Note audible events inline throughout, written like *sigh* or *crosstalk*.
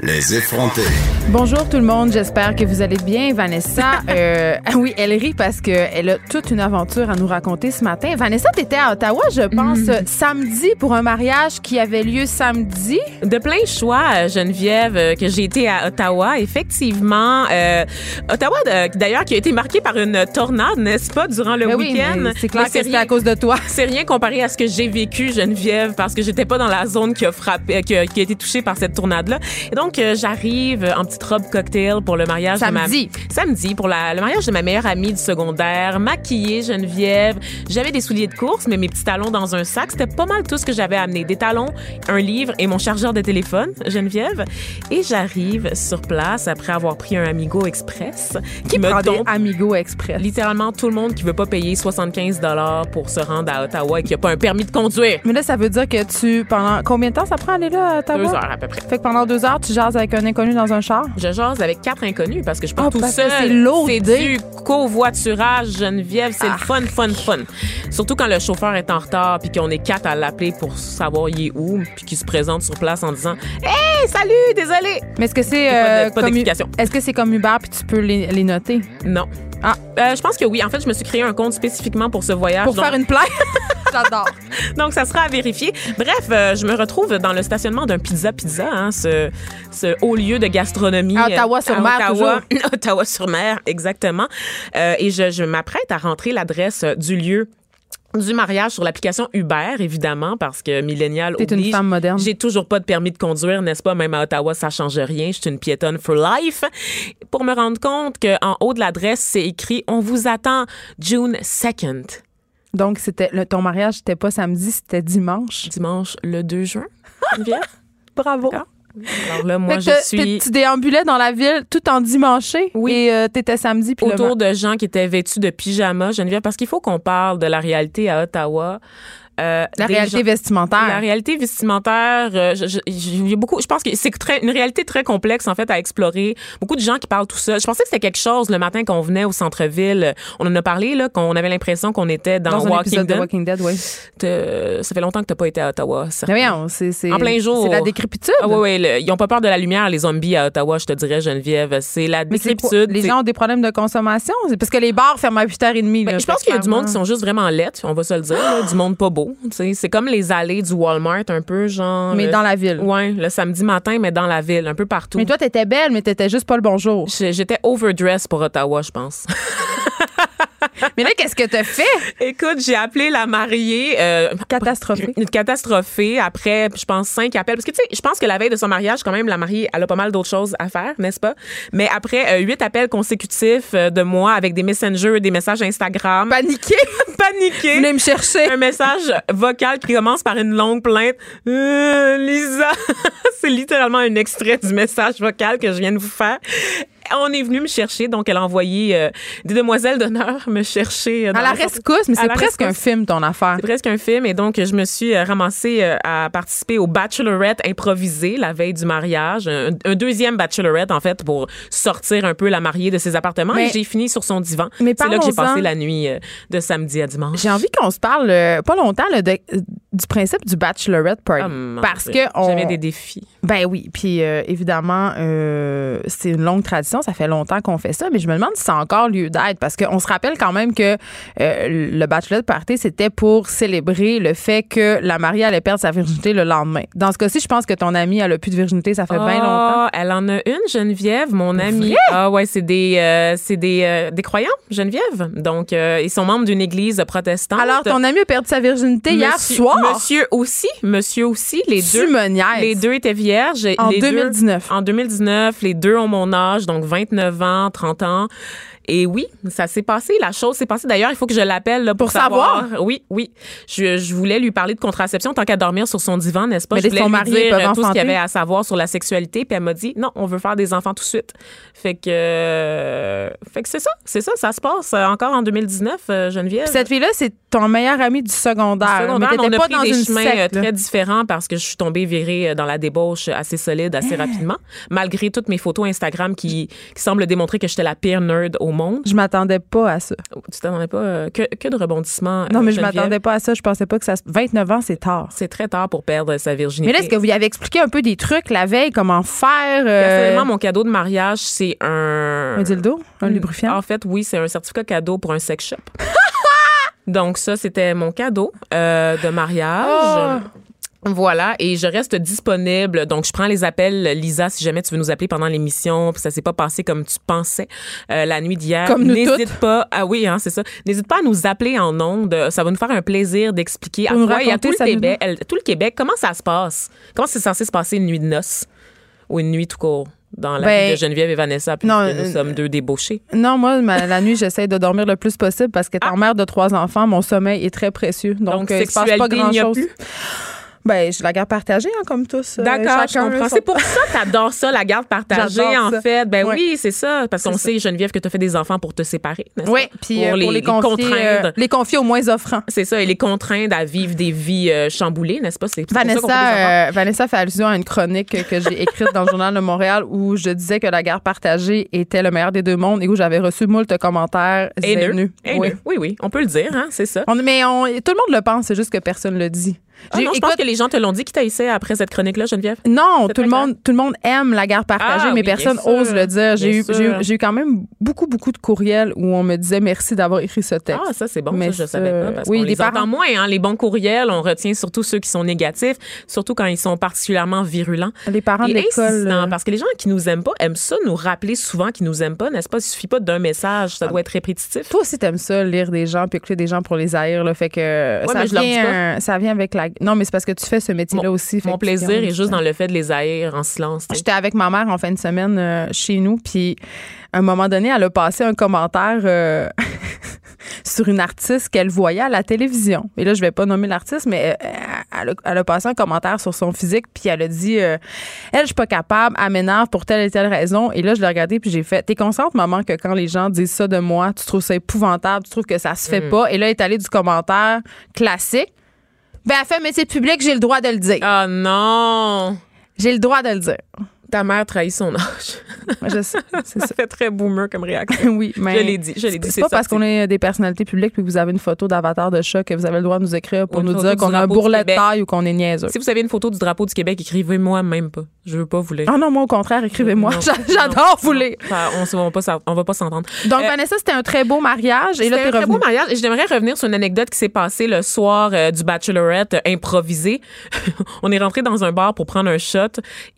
Les effrontés. Bonjour tout le monde, j'espère que vous allez bien. Vanessa, *laughs* euh, ah oui, elle rit parce qu'elle a toute une aventure à nous raconter ce matin. Vanessa, tu étais à Ottawa, je pense, Mm. samedi pour un mariage qui avait lieu samedi. De plein choix, Geneviève, euh, que j'ai été à Ottawa. Effectivement, euh, Ottawa, d'ailleurs, qui a été marqué par une tornade, n'est-ce pas, durant le Ben oui, week-end? c'est clair Mais que c'était rien- à cause de toi. *laughs* C'est rien comparé à ce que j'ai vécu, Geneviève, parce que j'étais pas dans la zone qui a frappé, qui a, qui a été touchée par cette tornade-là. Et donc, euh, j'arrive en petite robe cocktail pour le mariage Samedi. de ma... Samedi. pour la- le mariage de ma meilleure amie du secondaire, maquillée, Geneviève. J'avais des souliers de course, mais mes petits talons dans un sac. C'était pas mal tout ce que j'avais amené. Des talons, un livre et mon chargeur de téléphone, Geneviève. Et j'arrive sur place après avoir pris un Amigo Express qui, me Prends des tombe Amigo Express? littéralement tout le monde qui veut pas payer 75 dollars pour se rendre à Ottawa et qui a pas un permis de conduire. Mais là, ça veut dire que tu, pendant combien de temps ça prend aller là à Ottawa? Deux heures à peu près. Fait que pendant deux heures, tu jases avec un inconnu dans un char? Je jase avec quatre inconnus parce que je pas Ah, tout seul. c'est du covoiturage, Geneviève. C'est Ah. le fun, fun, fun. Surtout quand le chauffeur est en retard puis qu'on est quatre à l'appeler pour savoir il est où puis qu'il se présente sur place en disant Hey, salut, désolé. Mais est-ce que c'est pas euh, pas d'explication. Est-ce que c'est comme Uber puis tu peux les, les noter? Non. Ah. Euh, je pense que oui. En fait, je me suis créé un compte spécifiquement pour ce voyage. pour Donc- faire une plainte *laughs* J'adore. Donc, ça sera à vérifier. Bref, euh, je me retrouve dans le stationnement d'un Pizza Pizza, hein, ce, ce haut lieu de gastronomie. À Ottawa-sur-Mer, à Ottawa, *laughs* Ottawa-sur-Mer, exactement. Euh, et je, je m'apprête à rentrer l'adresse euh, du lieu du mariage sur l'application Uber, évidemment, parce que millénial T'es une oblige. femme moderne. J'ai toujours pas de permis de conduire, n'est-ce pas? Même à Ottawa, ça change rien. Je suis une piétonne for life. Pour me rendre compte qu'en haut de l'adresse, c'est écrit « On vous attend June 2nd ». Donc, c'était le- ton mariage, c'était pas samedi, c'était dimanche. dimanche le 2 juin. Geneviève? *laughs* Bravo. D'accord. Alors là, moi, je suis Tu déambulais dans la ville tout en dimanché. Oui. Et euh, t'étais samedi. Puis autour de gens qui étaient vêtus de pyjama, Geneviève, parce qu'il faut qu'on parle de la réalité à Ottawa. Euh, la réalité gens- vestimentaire. La réalité vestimentaire, euh, je, je- beaucoup, je pense que c'est une réalité très complexe en fait à explorer. Beaucoup de gens qui parlent tout seuls. Je pensais que c'était quelque chose le matin qu'on venait au centre-ville. On en a parlé là, qu'on avait l'impression qu'on était dans, dans un Walking épisode de. Walking Dead, oui. Ça fait longtemps que t'as pas été à Ottawa. voyons, c'est c'est- En plein jour. C'est la décrépitude. Ah oui, oui, le- ils ont pas peur de la lumière, les zombies à Ottawa, je te dirais, Geneviève. C'est la décrépitude. Les gens ont des problèmes de consommation. Parce que les bars ferment à 8h30. Ben, là, je pense qu'il y a du monde qui sont juste vraiment lettres, on va se le dire, là, du monde pas beau. C'est comme les allées du Walmart, un peu, genre. Mais le- dans la ville. Ouais, le samedi matin, mais dans la ville, un peu partout. Mais toi, t'étais belle, mais t'étais juste pas le bonjour. J'étais overdressed pour Ottawa, je pense. *laughs* mais là, qu'est-ce que t'as fait? Écoute, j'ai appelé la mariée. euh, Catastrophique. Une catastrophée après, je pense, cinq appels. Parce que, tu sais, je pense que la veille de son mariage, quand même, la mariée, elle a pas mal d'autres choses à faire, n'est-ce pas? Mais après euh, huit appels consécutifs euh, de moi avec des messengers, des messages Instagram. Paniqué. *laughs* paniqué. Venez me chercher. un message vocal qui commence par une longue plainte. Euh, Lisa, *laughs* c'est littéralement un extrait du message vocal que je viens de vous faire. On est venu me chercher, donc elle a envoyé euh, des demoiselles d'honneur me chercher. euh, dans À la rescousse, mais c'est presque un film, ton affaire. C'est presque un film et donc je me suis euh, ramassée à participer au Bachelorette improvisé la veille du mariage, un, un deuxième Bachelorette en fait pour sortir un peu la mariée de ses appartements Mais- et j'ai fini sur son divan. Mais C'est là que j'ai passé la nuit de samedi à dimanche. J'ai envie qu'on se parle euh, pas longtemps là, de- du principe du bachelorette party. Ah, mon parce Dieu. que on, j'avais des défis. Ben oui, puis euh, évidemment, c'est une longue tradition, ça fait longtemps qu'on fait ça, mais je me demande si ça a encore lieu d'être, parce qu'on se rappelle quand même que euh, le bachelor party, c'était pour célébrer le fait que la mariée allait perdre sa virginité le lendemain. Dans ce cas-ci, je pense que ton amie, elle a plus de virginité, ça fait bien longtemps. Ah, Elle en a une, Geneviève, mon amie. Ah ouais, c'est des, euh, c'est des, euh, des croyants, Geneviève. Donc, ils sont membres d'une église protestante. Alors, ton amie a perdu sa virginité hier soir? Monsieur aussi, monsieur aussi, les Tu deux. me. Les deux étaient vierges. En Les deux- 2019. en 2019, les deux ont mon âge, donc 29 ans, 30 ans. Et oui, ça s'est passé. La chose s'est passée. D'ailleurs, il faut que je l'appelle pour, Pour savoir. Oui, oui. Je, je voulais lui parler de contraception tant qu'à dormir sur son divan, n'est-ce pas? Mais je voulais sont lui dire peuvent euh, tout ce qu'il y avait à savoir sur la sexualité. Puis elle m'a dit, non, on veut faire des enfants tout de suite. Fait que, euh, fait que c'est ça. C'est ça. Ça se passe euh, encore en 2019, euh, Geneviève. Puis cette fille-là, c'est ton meilleur ami du secondaire. Secondaire, mais on a pas pris dans des une chemins secte. très différents parce que je suis tombée virée dans la débauche assez solide, assez Hein? rapidement, malgré toutes mes photos Instagram qui, qui semblent démontrer que j'étais la pire nerd au monde. Je m'attendais pas à ça. Tu t'attendais pas euh, que, que de rebondissements. Non, euh, mais je Geneviève? m'attendais pas à ça. Je pensais pas que ça. se- 29 ans, c'est tard. C'est très tard pour perdre sa virginité. Mais là, est-ce que vous y avez expliqué un peu des trucs la veille, comment faire? euh, Personnellement, mon cadeau de mariage, c'est un. Un dildo? Un lubrifiant? En fait, oui, c'est un certificat cadeau pour un sex shop. *laughs* Donc, ça, c'était mon cadeau euh, de mariage. Oh! Voilà, et je reste disponible. Donc, je prends les appels, Lisa, si jamais tu veux nous appeler pendant l'émission, puis ça s'est pas passé comme tu pensais euh, la nuit d'hier. Comme nous N'hésite pas. Ah oui, hein, c'est ça. N'hésite pas à nous appeler en ondes. Ça va nous faire un plaisir d'expliquer à et tout le, Québec, tout le Québec comment ça se passe? Comment c'est censé se passer une nuit de noces ou une nuit tout court dans la Ben, vie de Geneviève et Vanessa, puisque non, nous euh, sommes deux débauchés? Non, moi, ma- la nuit, j'essaie de dormir le plus possible parce qu'étant mère de trois enfants, mon sommeil est très précieux. Donc, Ah. Donc, euh, il se passe pas grand-chose. Ben, j'ai la garde partagée, hein, comme tous. euh, D'accord, je comprends. C'est pour *laughs* ça que t'adores ça, la garde partagée, en ça. fait. Ben Ouais. oui, c'est ça. Parce qu'on sait, Geneviève, que tu as fait des enfants pour te séparer, Oui, puis euh, pour, les, confier, euh, contraindre. les confier aux moins offrants. C'est ça, et les contraindre à vivre des vies euh, chamboulées, n'est-ce pas? C'est pour ça. Vanessa, Vanessa fait allusion à une chronique que, j'ai écrite dans le Journal de Montréal où je disais que la garde partagée était le meilleur des deux mondes et où j'avais reçu moult commentaires Haineux. Oui. Oui, oui, on peut le dire, hein, c'est ça. On- mais on- tout le monde le pense, c'est juste que personne le dit. Ah non, je pense que les gens te l'ont dit qui t'haïssaient après cette chronique-là, Geneviève. Non, tout le monde, tout le monde aime la garde partagée, Ah mais oui, personne sûr. ose le dire. J'ai eu, eu- eu quand même beaucoup, beaucoup de courriels où on me disait merci d'avoir écrit ce texte. Ah, ça, c'est bon, Mais ça, je ça, savais pas. Parce oui, qu'on les parents- entend moins, hein. Les bons courriels, on retient surtout ceux qui sont négatifs, surtout quand ils sont particulièrement virulents. Les parents de Et l'école. euh, parce que les gens qui nous aiment pas aiment ça nous rappeler souvent qu'ils nous aiment pas, n'est-ce pas? Il suffit pas d'un message, ça doit être répétitif. Toi aussi, t'aimes ça, lire des gens puis écouter des gens pour les haïr. Là, fait que ça, vient, euh, ça vient avec la. Non, mais c'est parce que tu fais ce métier-là aussi. Mon plaisir est juste dans le fait de les haïr en silence. J'étais avec ma mère en fin de semaine euh, chez nous, puis à un moment donné, elle a passé un commentaire euh, *laughs* sur une artiste qu'elle voyait à la télévision. Et là, je vais pas nommer l'artiste, mais euh, elle, a, elle a passé un commentaire sur son physique, puis elle a dit euh, Elle, je suis pas capable, elle m'énerve pour telle et telle raison. Et là, je l'ai regardé, puis j'ai fait T'es consciente, maman, que quand les gens disent ça de moi, tu trouves ça épouvantable, tu trouves que ça se fait Mm. pas. Et là, elle est allée du commentaire classique. Ben, elle fait un métier public, j'ai le droit de le dire. Ah non! J'ai le droit de le dire. Ta mère trahit son âge. Je sais, *laughs* c'est ça ça. fait très boomer comme réaction. *laughs* Oui, mais Je l'ai dit, je l'ai dit, C'est pas parce qu'on est des personnalités publiques puis que vous avez une photo d'avatar de chat que vous avez le droit de nous écrire pour une nous dire qu'on a un bourrelet de taille ou qu'on est niaiseux. Si vous avez une photo du drapeau du Québec, écrivez-moi même pas. Je veux pas vous lire. Ah non, moi au contraire, écrivez-moi. *laughs* J'adore vous lire. On, on va pas on va pas s'entendre. Donc Euh, Vanessa, c'était un très beau mariage et là un très beau mariage. Et j'aimerais revenir sur une anecdote qui s'est passée le soir euh, du Bachelorette euh, improvisé. *laughs* on est rentré dans un bar pour prendre un shot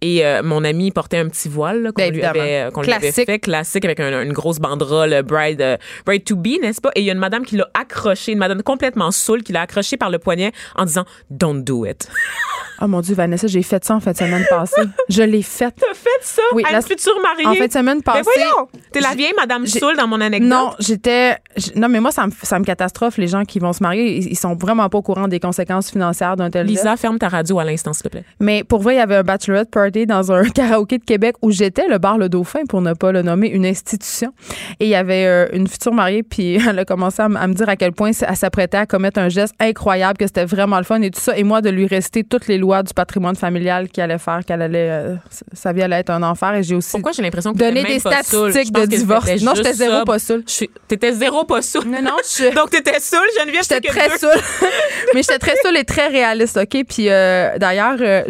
et mon ami portait un petit voile qu'on Ben, lui évidemment. avait, qu'on lui avait fait, classique avec un- une grosse banderole bride, bride to be, n'est-ce pas? Et il y a une madame qui l'a accroché, une madame complètement saoule qui l'a accroché par le poignet en disant Don't do it. *laughs* Oh mon dieu, Vanessa, j'ai fait ça en fin de semaine passée. Je l'ai fait. T'as fait ça? Oui, à la- future mariée? En fin de semaine Mais passée. voyons! T'es la vieille madame saoule dans mon anecdote. Non, j'étais. Non, mais moi, ça me, ça me catastrophe, les gens qui vont se marier. Ils, ils sont vraiment pas au courant des conséquences financières d'un tel. Lisa, ferme ta radio à l'instant, s'il te plaît. Mais pour vrai, il y avait un bachelorette party dans un *laughs* karaoké de Québec où j'étais, le bar Le Dauphin, pour ne pas le nommer, une institution. Et il y avait euh, une future mariée, puis *laughs* elle a commencé à, à me dire à quel point elle s'apprêtait à commettre un geste incroyable, que c'était vraiment le fun et tout ça. Et moi, de lui réciter toutes les lois du patrimoine familial qu'il allait faire, qu'elle allait, euh, sa vie allait être un enfer. Et j'ai aussi Pourquoi j'ai l'impression que donné des statistiques de divorce. Non, j'étais zéro pas suis- T'étais zéro pas saoule. Non, non, je *laughs* Donc, t'étais saoule, Geneviève? J'étais très deux. saoule. *laughs* mais j'étais très saoule et très réaliste, OK? Puis euh, d'ailleurs, euh,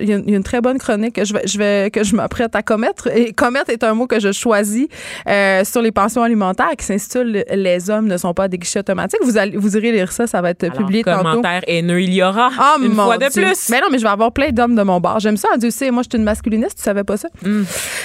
il y, a une- il y a une très bonne chronique que je vais, je vais que je m'apprête à commettre. Et commettre est un mot que je choisis euh, sur les pensions alimentaires qui s'intitule Les hommes ne sont pas des guichets automatiques. Vous, allez, vous irez lire ça, ça va être Alors, publié tantôt. commentaire haineux, il y aura Ah, une mon fois de Dieu. plus. Ben non, mais je vais avoir plein d'hommes de mon bar. J'aime ça, Dieu sait. Moi, je suis une masculiniste, tu savais pas ça?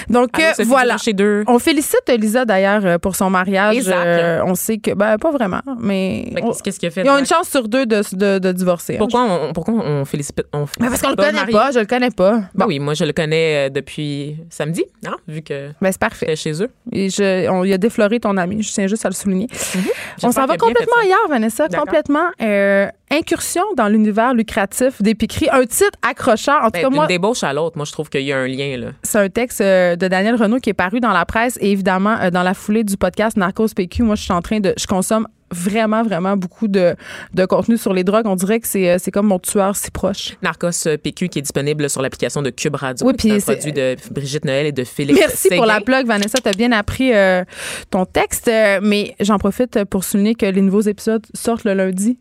Donc, Allô, euh, voilà. Durocher deux. On félicite Lisa, d'ailleurs, euh, pour son mariage. Et Zach. Euh, on sait que, ben, pas vraiment, mais. Ben, on- qu'est-ce qu'il a fait? ils ont une chance sur deux de, de, de divorcer. hein. Pourquoi on, pourquoi on félicite on Ben, parce qu'on le connaît marié? pas, je le connais pas. Ben Bon, oui, moi, je le connais depuis samedi, hein, vu que ben, c'est parfait. chez eux. Et je, on, il a défloré ton ami. Je tiens juste à le souligner. On Mhm. J'espère s'en va complètement ailleurs, Vanessa. Complètement. Euh, incursion dans l'univers lucratif d'épicerie. Un titre accrocheur. En tout Ben, cas, moi, débauche à l'autre, moi, je trouve qu'il y a un lien, là. c'est un texte euh, de Daniel Renault qui est paru dans la presse et évidemment euh, dans la foulée du podcast Narcos PQ. Moi, je suis en train de, je consomme vraiment, vraiment beaucoup de, de contenu sur les drogues. On dirait que c'est, euh, c'est comme mon tueur si proche. Narcos PQ qui est disponible sur l'application de Cube Radio. Oui, C'est puis un c'est- produit de Brigitte Noël et de Félix Merci pour la plug, Vanessa. Tu as bien appris euh, ton texte, mais j'en profite pour souligner que les nouveaux épisodes sortent le lundi.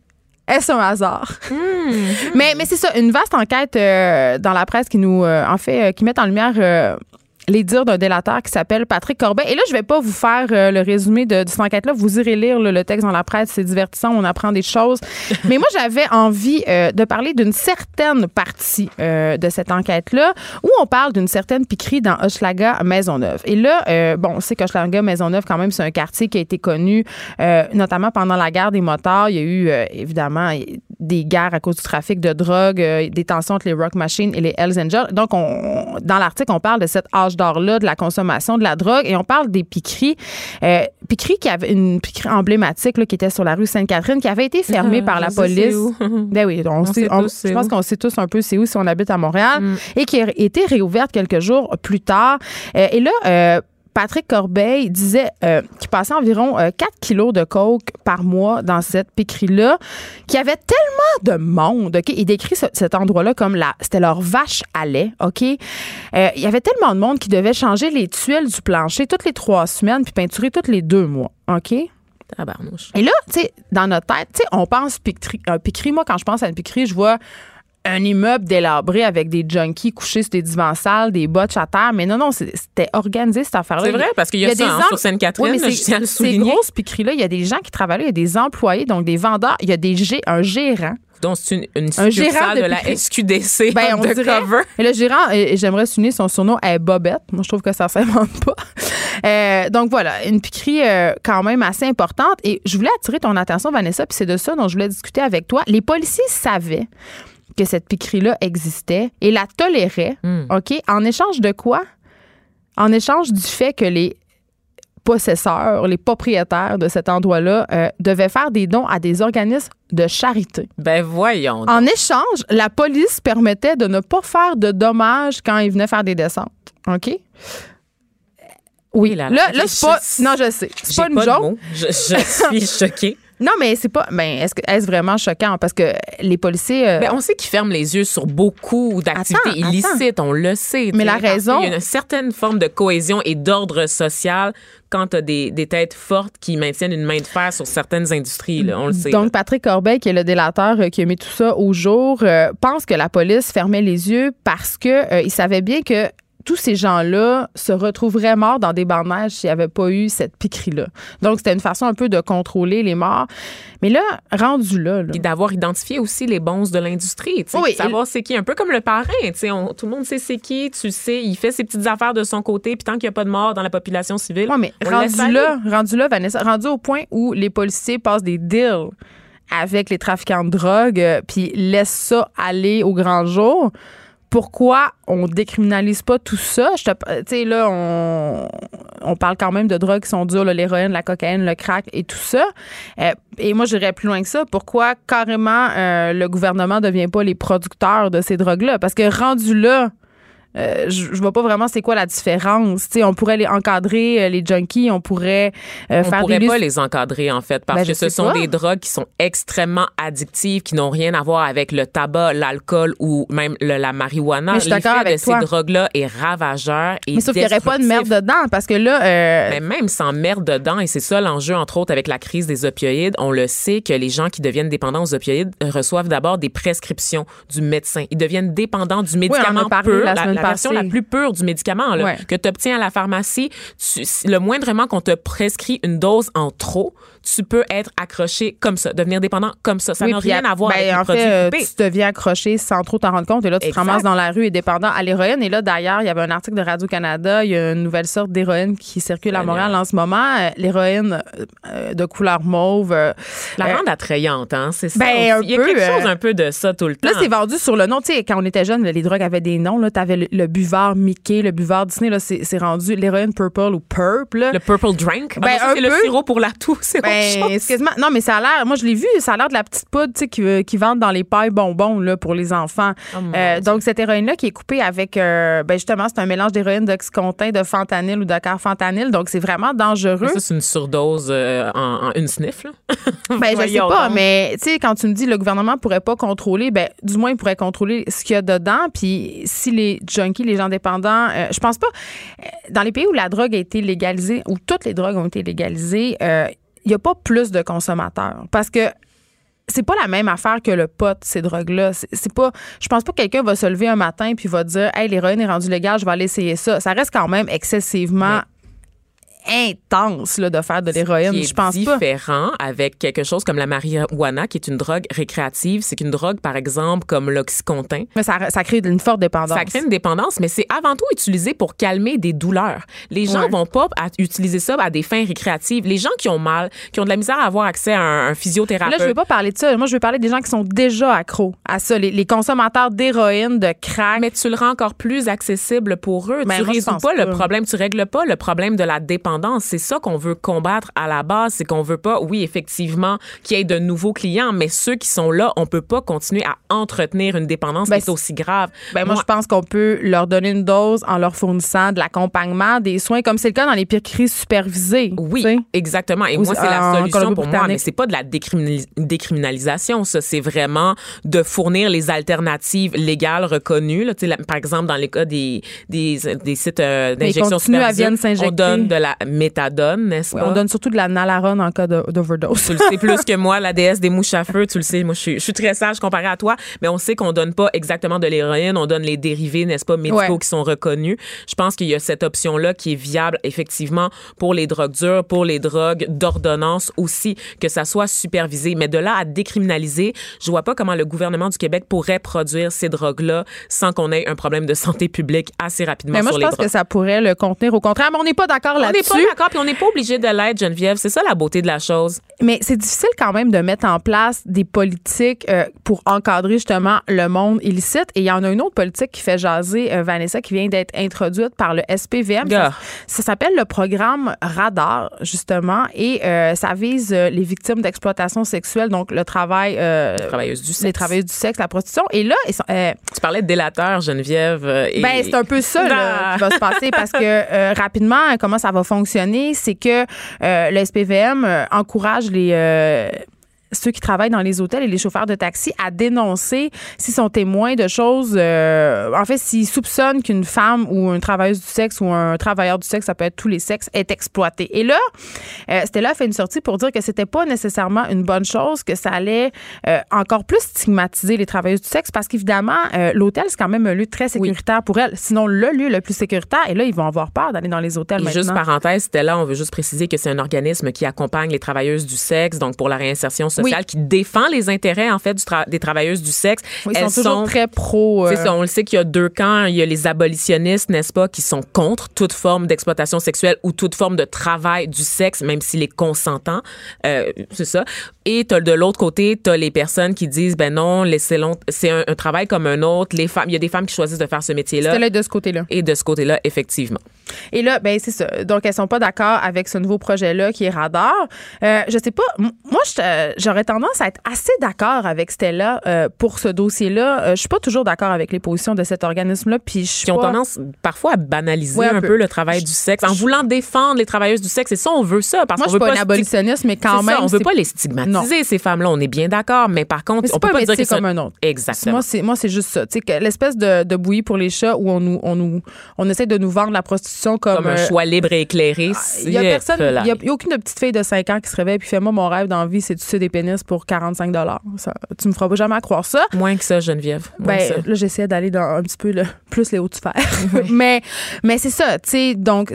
Est-ce un hasard? Hmm. *laughs* Mais, mais c'est ça, une vaste enquête euh, dans la presse qui nous, euh, en fait, euh, qui met en lumière les dires d'un délateur qui s'appelle Patrick Corbet. Et là, je vais pas vous faire euh, le résumé de, de cette enquête-là. Vous irez lire là, le texte dans la presse. C'est divertissant. On apprend des choses. *laughs* Mais moi, j'avais envie euh, de parler d'une certaine partie euh, de cette enquête-là où on parle d'une certaine piquerie dans Hochelaga Maisonneuve. Et là, bon, on sait qu'Hochelaga Maisonneuve, quand même, c'est un quartier qui a été connu, notamment pendant la guerre des motards. Il y a eu, évidemment, des guerres à cause du trafic de drogue, des tensions entre les Rock Machines et les Hells Angels. Donc, on, dans l'article, on parle de cet âge d'or-là, de la consommation de la drogue, et on parle des piqueries. Euh, piqueries qui avait une piquerie emblématique là, qui était sur la rue Sainte-Catherine, qui avait été fermée Ah, par la police. où. *laughs* Ben oui, on, sait, on- je pense qu'on sait tous un peu c'est où si on habite à Montréal, Mm. et qui a été réouverte quelques jours plus tard. Euh, et là, euh, Patrick Corbeil disait euh, qu'il passait environ euh, 4 kilos de coke par mois dans cette piquerie-là, qu'il y avait tellement de monde, OK? Il décrit ce- cet endroit-là comme la, c'était leur vache à lait, OK? Euh, il y avait tellement de monde qui devait changer les tuiles du plancher toutes les trois semaines puis peinturer toutes les deux mois, OK? Tabarnouche. Et là, tu sais, dans notre tête, tu sais, on pense piquerie. Un piquerie, moi, quand je pense à une piquerie, je vois un immeuble délabré avec des junkies couchés sur des divans sales, des botches à terre. Mais non, non, c'était organisé, cette affaire-là. C'est vrai, parce qu'il y a, ça hein, em- sur Sainte-Catherine, Oui, je tiens à le c'est- souligner. Ces grosses piqueries-là, il y a des gens qui travaillent il y a des employés, donc des vendeurs, il y a des gé- un gérant. Donc, c'est une, une Un gérant de de, la. SQDC Ben, on undercover. Et le gérant, et j'aimerais souligner son surnom est Bobette. Moi, je trouve que ça ne s'invente pas. *laughs* Euh, donc voilà, une piquerie euh, quand même assez importante. Et je voulais attirer ton attention, Vanessa, puis c'est de ça dont je voulais discuter avec toi. Les policiers savaient que cette piquerie-là existait et la toléraient, Hmm. OK? En échange de quoi? En échange du fait que les possesseurs, les propriétaires de cet endroit-là euh, devaient faire des dons à des organismes de charité. Ben voyons. donc. En échange, la police permettait de ne pas faire de dommages quand ils venaient faire des descentes. OK? Oui, Et là, là, là, là, c'est pas. je- Non, je sais. C'est pas une pas de joke. mots. Je, je suis *laughs* choquée. Non, mais c'est pas. Ben, est-ce que est-ce vraiment choquant? Parce que les policiers. euh, Ben, on sait qu'ils ferment les yeux sur beaucoup d'activités Attends, illicites, on le sait. Mais la raison- qu'il y a une certaine forme de cohésion et d'ordre social quand tu as des, des têtes fortes qui maintiennent une main de fer sur certaines industries, là, on le sait. là. Donc, Patrick Corbeil, qui est le délateur euh, qui a mis tout ça au jour, euh, pense que la police fermait les yeux parce que euh, il savait bien que tous ces gens-là se retrouveraient morts dans des neige s'il n'y avait pas eu cette piquerie-là. Donc, c'était une façon un peu de contrôler les morts. Mais là, rendu là, là Puis d'avoir identifié aussi les bons de l'industrie, Oui, savoir c'est qui, un peu comme le parrain, on- tout le monde sait c'est qui, tu sais, il fait ses petites affaires de son côté, puis tant qu'il n'y a pas de mort dans la population civile, Ouais, mais on rendu là, rendu là, Vanessa, rendu au point où les policiers passent des deals avec les trafiquants de drogue, euh, puis laissent ça aller au grand jour. Pourquoi on décriminalise pas tout ça? Tu sais, là, on, on parle quand même de drogues qui sont dures, l'héroïne, la cocaïne, le crack et tout ça. Euh, et moi, j'irais plus loin que ça. Pourquoi carrément euh, le gouvernement ne devient pas les producteurs de ces drogues-là? Parce que rendu là, euh, je, je vois pas vraiment c'est quoi la différence. Tu sais, on pourrait les encadrer, euh, les junkies, on pourrait euh, On faire pourrait des pas les encadrer, en fait, parce Ben, que ce sont pas. des drogues qui sont extrêmement addictives, qui n'ont rien à voir avec le tabac, l'alcool ou même le- la marijuana. Mais je suis d'accord L'effet avec de toi. ces drogues-là est ravageur et Mais sauf qu'il n'y aurait pas de merde dedans parce que là, euh, Mais même sans merde dedans, et c'est ça l'enjeu, entre autres, avec la crise des opioïdes, on le sait que les gens qui deviennent dépendants aux opioïdes reçoivent d'abord des prescriptions du médecin. Ils deviennent dépendants du on en a médicament parlé pur, la la, la version la plus pure du médicament là, Ouais. que tu obtiens à la pharmacie. Tu- le moindrement qu'on te prescrit une dose en trop, tu peux être accroché comme ça, devenir dépendant comme ça. Ça Oui, n'a rien à voir ben, avec les en produits fait, euh, coupés. tu deviens accroché sans trop t'en rendre compte. Et là, tu Exact. te ramasses dans la rue et dépendant à l'héroïne. Et là, d'ailleurs, il y avait un article de Radio-Canada. Il y a une nouvelle sorte d'héroïne qui circule à. Montréal en ce moment. Euh, L'héroïne euh, de couleur mauve. La euh, attrayante, hein, c'est ça. Ben, Il y a peu, quelque chose un peu de ça tout le temps. Là, c'est vendu sur le nom. Tu sais, quand on était jeune, les drogues avaient des noms. Tu avais le, le buveur Mickey, le buveur Disney. Là, c'est rendu l'héroïne Purple ou Purple. le purple drink? Ah Ben, c'est le sirop pour la toux, *laughs* c'est Ben, excuse-moi. Non, mais ça a l'air. Moi, je l'ai vu. Ça a l'air de la petite poudre, tu sais, qui, qui vendent dans les pailles bonbons, là, pour les enfants. Oh, Euh, donc, cette héroïne-là qui est coupée avec, euh, ben, justement, c'est un mélange d'héroïne, d'oxycontin, de fentanyl ou de carfentanyl. Donc, c'est vraiment dangereux. Ça, c'est une surdose euh, en, en une sniff, là. *laughs* Ben, je sais pas, donc. mais tu sais, quand tu me dis le gouvernement pourrait pas contrôler, ben, du moins, il pourrait contrôler ce qu'il y a dedans. Puis, si les junkies, les gens dépendants, euh, je pense pas. euh, Dans les pays où la drogue a été légalisée, où toutes les drogues ont été légalisées, euh, il y a pas plus de consommateurs. Parce que c'est pas la même affaire que le pot, ces drogues-là. C'est c'est pas. Je pense pas que quelqu'un va se lever un matin puis va dire Hey, l'héroïne est rendue légale, je vais aller essayer ça. Ça reste quand même excessivement intense là, de faire de l'héroïne. Je pense pas. différent avec quelque chose comme la marijuana, qui est une drogue récréative. C'est qu'une drogue, par exemple, comme l'oxycontin. Mais ça, ça crée une forte dépendance. Ça crée une dépendance, mais c'est avant tout utilisé pour calmer des douleurs. Les gens Ouais. vont pas utiliser ça à des fins récréatives. Les gens qui ont mal, qui ont de la misère à avoir accès à un, un Là, physiothérapeute. je veux pas parler de ça. Moi, je veux parler des gens qui sont déjà accros à ça. Les, les consommateurs d'héroïne, de crack. mais tu le rends encore plus accessible pour eux. Ben, tu résous pense pas, le pas. problème, tu règles pas le problème de la dépendance. C'est ça qu'on veut combattre à la base. C'est qu'on veut pas, oui, effectivement, qu'il y ait de nouveaux clients, mais ceux qui sont là, on peut pas continuer à entretenir une dépendance Ben, qui est aussi grave. Ben moi, je pense qu'on peut leur donner une dose en leur fournissant de l'accompagnement, des soins, comme c'est le cas dans les piqueries supervisées. Oui, exactement. Et Ou moi, c'est la solution pour moi, mais c'est pas de la décriminali- décriminalisation, ça. C'est vraiment de fournir les alternatives légales reconnues. Là. Par exemple, dans les cas des, des, des sites euh, d'injection supervisée, on donne de la méthadone, n'est-ce Oui, pas? on donne surtout de la nalarone en cas d'overdose. Tu le sais plus que moi, la déesse des mouches à feu, tu le sais, moi je suis, je suis très sage comparé à toi, mais on sait qu'on donne pas exactement de l'héroïne, on donne les dérivés, n'est-ce pas, médicaux Ouais. qui sont reconnus. Je pense qu'il y a cette option-là qui est viable effectivement pour les drogues dures, pour les drogues d'ordonnance aussi, que ça soit supervisé. Mais de là à décriminaliser, je vois pas comment le gouvernement du Québec pourrait produire ces drogues-là sans qu'on ait un problème de santé publique assez rapidement Mais moi, sur je pense que ça pourrait le contenir au contraire. Mais on n'est pas d'accord n'est là-dessus. pas d'accord, puis on n'est pas obligé de l'être, Geneviève. C'est ça la beauté de la chose. Mais c'est difficile quand même de mettre en place des politiques euh, pour encadrer justement le monde illicite. Et il y en a une autre politique qui fait jaser euh, Vanessa, qui vient d'être introduite par le SPVM. Ça, s'appelle le programme Radar, justement, et euh, ça vise les victimes d'exploitation sexuelle, donc le travail, euh, Travailleuse du sexe. les travailleuses du sexe, la prostitution. Et là, ils sont, Tu parlais de délateur, Geneviève. et- ben, c'est un peu ça là, Ah. qui va se passer parce que rapidement, comment ça va fonctionner, c'est que euh, le SPVM euh, encourage les euh, ceux qui travaillent dans les hôtels et les chauffeurs de taxi à dénoncer s'ils sont témoins de choses. euh, en fait, s'ils soupçonnent qu'une femme ou une travailleuse du sexe ou un travailleur du sexe, ça peut être tous les sexes, est exploité. Et là, euh, Stella a fait une sortie pour dire que c'était pas nécessairement une bonne chose, que ça allait euh, encore plus stigmatiser les travailleuses du sexe parce qu'évidemment, euh, l'hôtel, c'est quand même un lieu très sécuritaire pour elles. Sinon, le lieu le plus sécuritaire. Et là, ils vont avoir peur d'aller dans les hôtels Et maintenant. juste parenthèse, là, on veut juste préciser que c'est un organisme qui accompagne les travailleuses du sexe, donc pour la réinsertion sociale, Oui. qui défend les intérêts en fait du tra- des travailleuses du sexe. ils Elles sont toujours très pro. euh, C'est ça, on le sait qu'il y a deux camps. Il y a les abolitionnistes, n'est-ce pas, qui sont contre toute forme d'exploitation sexuelle ou toute forme de travail du sexe, même s'il est consentant. Euh, c'est ça. Et t'as de l'autre côté, t'as les personnes qui disent, ben non, c'est un, un travail comme un autre. Les femmes, il y a des femmes qui choisissent de faire ce métier-là. Est de ce côté-là. Et de ce côté-là, effectivement. Et là, ben c'est ça. Donc, elles sont pas d'accord avec ce nouveau projet-là qui est Radar. Euh, je sais pas. Moi, euh, j'aurais tendance à être assez d'accord avec Stella euh, pour ce dossier-là. Euh, je suis pas toujours d'accord avec les positions de cet organisme-là. Puis je qui ont pas- tendance parfois à banaliser Ouais, un, un peu. peu. le travail du sexe en voulant défendre les travailleuses du sexe. Et ça, on veut ça parce Moi, qu'on je suis pas une abolitionniste, mais quand même. ça, on veut pas les stigmatiser ces femmes-là. On est bien d'accord, mais par contre, Mais on pas peut un pas dire que comme un autre. Exactement. Moi, c'est moi, c'est juste ça. Tu sais, l'espèce de, de bouillie pour les chats où on nous, on nous, on essaie de nous vendre la prostitution comme. comme un euh, choix libre et éclairé. Il y a personne, il y a, y aucune petite fille de 5 ans qui se réveille puis fait moi mon rêve dans la vie c'est de sucer des pénis pour 45 dollars. Tu me feras pas jamais croire ça. Moins que ça, Geneviève. Moins Ben, ça. là, j'essaie d'aller dans un petit peu le, plus les hauts de fer. *laughs* mais mais c'est ça, tu sais, donc,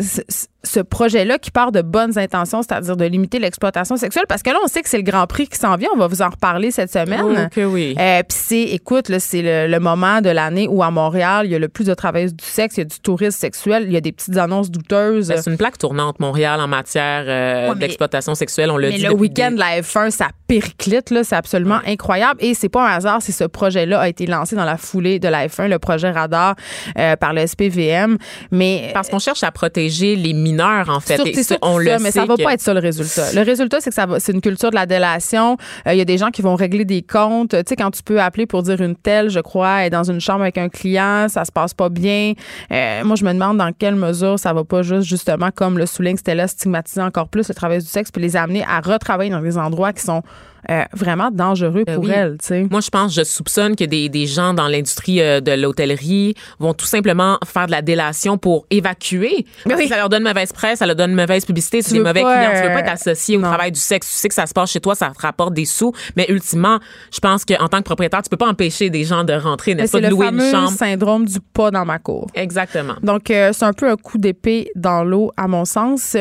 ce projet-là qui part de bonnes intentions, c'est-à-dire de limiter l'exploitation sexuelle, parce que là, on sait que c'est le Grand Prix qui s'en vient. On va vous en reparler cette semaine. Oh, que oui. Euh, Puis c'est, écoute, là, c'est le, le moment de l'année où à Montréal, il y a le plus de travailleuses du sexe, il y a du tourisme sexuel, il y a des petites annonces douteuses. Ben, c'est une plaque tournante, Montréal, en matière euh, Ouais, d'exploitation sexuelle. On l'a dit le week-end de la F1, ça périclite, là, c'est absolument incroyable. Et c'est pas un hasard si ce projet-là a été lancé dans la foulée de la F1, le projet Radar euh, par le SPVM. Mais Parce qu'on cherche à protéger les mineurs, en fait. Sur- Et c'est ça, surtout on ça, le mais sait ça va que- pas être ça le résultat. Le résultat, c'est que ça va, c'est une culture de la délation. Euh, Il y a des gens qui vont régler des comptes. Tu sais, quand tu peux appeler pour dire une telle, je crois, est dans une chambre avec un client, ça se passe pas bien. Euh, moi, je me demande dans quelle mesure ça va pas juste, justement, comme le souligne Stella, stigmatiser encore plus le travail du sexe, puis les amener à retravailler dans des endroits qui sont euh, vraiment dangereux Ben pour oui. elles, tu sais. Moi, je pense, je soupçonne que des, des gens dans l'industrie euh, de l'hôtellerie vont tout simplement faire de la délation pour évacuer. Parce oui. que ça leur donne mauvaise presse, ça leur donne mauvaise publicité, c'est des mauvais pas, clients. Tu veux euh, pas être associé au non. travail du sexe. Tu sais que ça se passe chez toi, ça te rapporte des sous. Mais ultimement, je pense qu'en tant que propriétaire, tu peux pas empêcher des gens de rentrer, Mais n'est-ce pas, c'est de le louer fameux une chambre. syndrome du pas dans ma cour. Exactement. Donc, euh, c'est un peu un coup d'épée dans l'eau, à mon sens.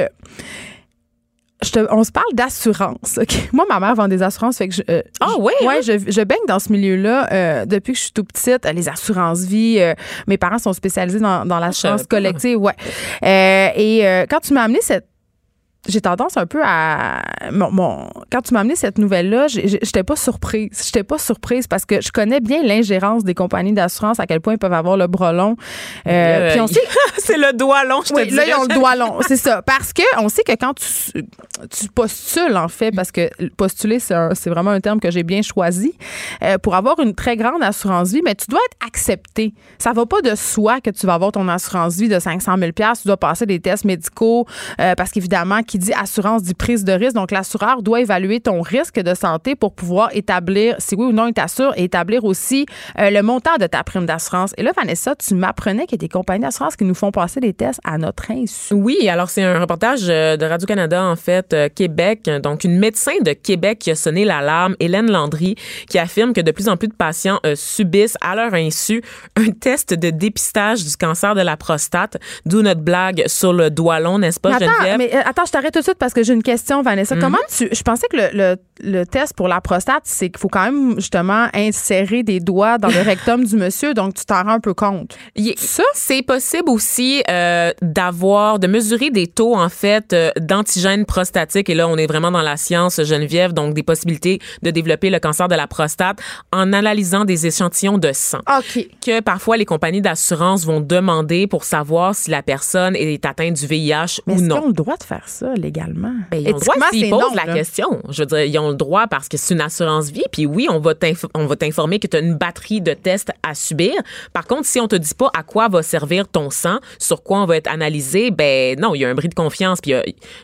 Euh, je te- on se parle d'assurance. ok? Moi, ma mère vend des assurances. Fait que je, euh, Ah je- ouais, hein? je, je baigne dans ce milieu-là euh, depuis que je suis tout petite. Les assurances-vie. euh, mes parents sont spécialisés dans, dans l'assurance savais pas. collective. Ouais. Euh, et euh, quand tu m'as amené cette j'ai tendance un peu à mon, mon- quand tu m'as amené cette nouvelle là j'étais pas surprise j'étais pas surprise parce que je connais bien l'ingérence des compagnies d'assurance à quel point ils peuvent avoir le bras long Euh, puis on sait *laughs* c'est le doigt long, je te oui, là, dirais. ils ont le doigt long. C'est ça. Parce que on sait que quand tu, tu postules, en fait, parce que postuler, c'est vraiment un terme que j'ai bien choisi, euh, pour avoir une très grande assurance vie, mais tu dois être accepté. Ça va pas de soi que tu vas avoir ton assurance vie de 500 000 Tu dois passer des tests médicaux, euh, parce qu'évidemment, qui dit assurance dit prise de risque. Donc, l'assureur doit évaluer ton risque de santé pour pouvoir établir si oui ou non il t'assure et établir aussi euh, le montant de ta prime d'assurance. Et là, Vanessa, tu m'apprenais qu'il y a des compagnies d'assurance qui nous font passer des tests à notre insu. Oui, alors c'est un reportage euh, de Radio-Canada, en fait, euh, Québec. Donc, une médecin de Québec qui a sonné l'alarme, Hélène Landry, qui affirme que de plus en plus de patients euh, subissent à leur insu un test de dépistage du cancer de la prostate, d'où notre blague sur le doigt long, n'est-ce pas, Mais attends, Geneviève? mais attends, je t'arrête tout de suite parce que j'ai une question, Vanessa. Comment tu. Je pensais que le, le, le test pour la prostate, c'est qu'il faut quand même justement insérer des doigts dans le *laughs* rectum du monsieur, donc tu t'en rends un peu compte. Ça? C'est possible aussi euh, d'avoir, de mesurer des taux en fait euh, d'antigènes prostatiques. Et là, on est vraiment dans la science, Geneviève, donc des possibilités de développer le cancer de la prostate en analysant des échantillons de sang. OK. que parfois les compagnies d'assurance vont demander pour savoir si la personne est atteinte du VIH Mais ou est-ce qu'ils non. ont le droit de faire ça? Légalement? Ben, ils ont le droit s'ils posent la là. question. Je veux dire, ils ont le droit parce que c'est une assurance vie. Puis oui, on va t'inf- on va t'informer que tu as une batterie de tests à subir. Par contre, si on te dit pas à quoi va servir ton sang, sur quoi on va être analysé, ben non, il y a un bris de confiance. Puis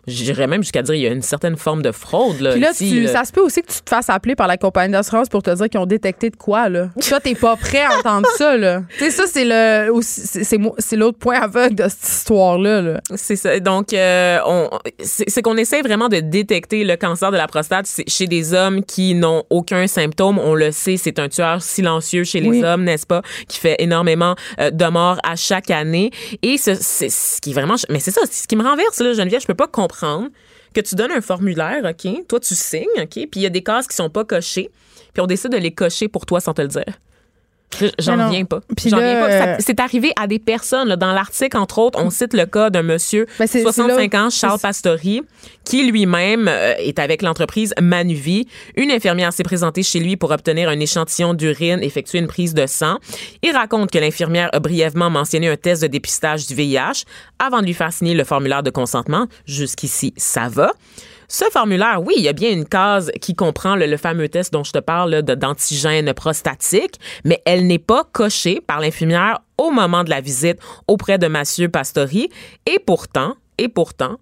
j'irais même jusqu'à dire il y a une certaine forme de fraude là. Puis là, ici, tu- là. ça se peut aussi que tu te fasses appeler par la compagnie d'assurance pour te dire qu'ils ont détecté de quoi, là. Toi, t'es pas prêt à entendre ça, là. *laughs* Tu sais, ça, c'est le, c'est, l'autre point aveugle de cette histoire-là, là. C'est ça. Donc, euh, on, c'est c'est qu'on essaie vraiment de détecter le cancer de la prostate c'est chez des hommes qui n'ont aucun symptôme. On le sait, c'est un tueur silencieux chez les Oui. hommes, n'est-ce pas, qui fait énormément euh, de morts à chaque année. Et ce, c'est ce qui est vraiment, mais c'est ça, ce qui me renverse là, Geneviève, je peux pas comprendre que tu donnes un formulaire, ok, toi tu signes, ok, puis il y a des cases qui sont pas cochées, puis on décide de les cocher pour toi sans te le dire. Je- J'en reviens pas. J'en reviens pas. Euh, C'est arrivé à des personnes. là. Dans l'article, entre autres, on cite le cas d'un monsieur, Ben, c'est- 65 c'est là- ans, Charles Pastori, qui lui-même euh, est avec l'entreprise Manuvie. Une infirmière s'est présentée chez lui pour obtenir un échantillon d'urine, effectuer une prise de sang. Il raconte que l'infirmière a brièvement mentionné un test de dépistage du VIH avant de lui faire signer le formulaire de consentement. Jusqu'ici, ça va. Ce formulaire, oui, il y a bien une case qui comprend le, fameux test dont je te parle d'antigène prostatique, mais elle n'est pas cochée par l'infirmière au moment de la visite auprès de Mathieu Pastori. Et pourtant, et pourtant,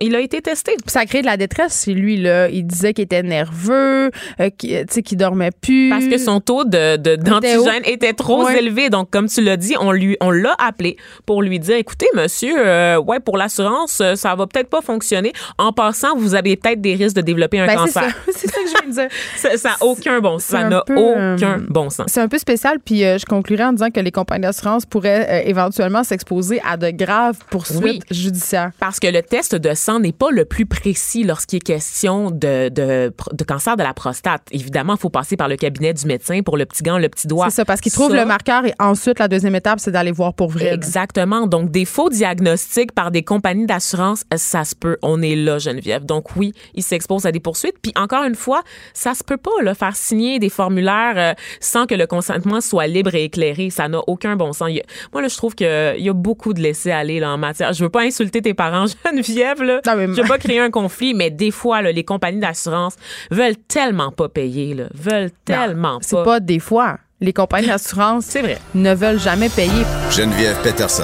il a été testé. Puis ça a créé de la détresse chez lui. Là. Il disait qu'il était nerveux, euh, qu'il, qu'il dormait plus. Parce que son taux de, de- d'antigène était trop Ouais. élevé. Donc, comme tu l'as dit, on lui, on l'a appelé pour lui dire, écoutez, monsieur, euh, ouais, pour l'assurance, euh, ça va peut-être pas fonctionner. En passant, vous avez peut-être des risques de développer un Ben, cancer. *laughs* c'est ça que je viens de dire. *laughs* Ça ça a aucun bon sens. Ça un n'a peu, aucun bon sens. C'est un peu spécial, puis euh, je conclurai en disant que les compagnies d'assurance pourraient éventuellement s'exposer à de graves poursuites Oui. judiciaires. Parce que le test de sang n'est pas le plus précis lorsqu'il est question de, de, de cancer de la prostate. Évidemment, il faut passer par le cabinet du médecin pour le petit gant, le petit doigt. C'est ça, parce qu'ils trouvent le marqueur et ensuite, la deuxième étape, c'est d'aller voir pour vrai. Exactement. Donc, des faux diagnostics par des compagnies d'assurance, ça se peut. On est là, Geneviève. Donc, oui, il s'expose à des poursuites. Puis, encore une fois, ça se peut pas, là, faire signer des formulaires euh, sans que le consentement soit libre et éclairé. Ça n'a aucun bon sens. A- moi, là, je trouve qu'il y a beaucoup de laisser-aller, là, en matière. Je veux pas insulter tes parents, *laughs* Geneviève, là. Non, mais- Je veux pas créer un conflit, mais des fois, là, les compagnies d'assurance veulent tellement pas payer, là. Veulent tellement Non, C'est pas des fois. Les compagnies d'assurance C'est vrai. ne veulent jamais payer. Geneviève Peterson.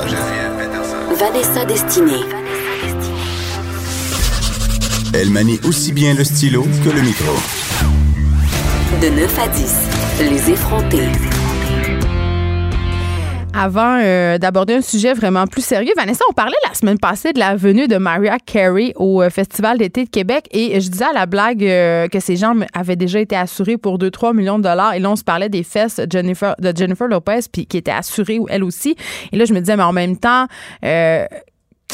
Vanessa Destinée. Elle manie aussi bien le stylo que le micro. De 9 à 10, les effrontés. Avant euh, d'aborder un sujet vraiment plus sérieux, Vanessa, on parlait la semaine passée de la venue de Mariah Carey au euh, Festival d'été de Québec et je disais à la blague euh, que ces gens avaient déjà été assurés pour 2-3 millions de dollars et là, on se parlait des fesses de Jennifer, de Jennifer Lopez puis qui était assurée elle aussi. Et là, je me disais, mais en même temps... euh,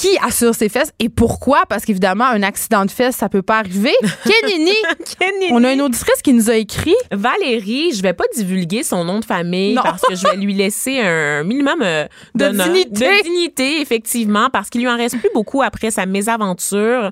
qui assure ses fesses et pourquoi? Parce qu'évidemment, un accident de fesses, ça peut pas arriver. *laughs* Kenini! Kenini. On a une auditrice qui nous a écrit. Valérie, je vais pas divulguer son nom de famille Non. parce que je vais lui laisser un minimum euh, De d'honneur- dignité. de dignité, effectivement, parce qu'il lui en reste plus beaucoup après sa mésaventure.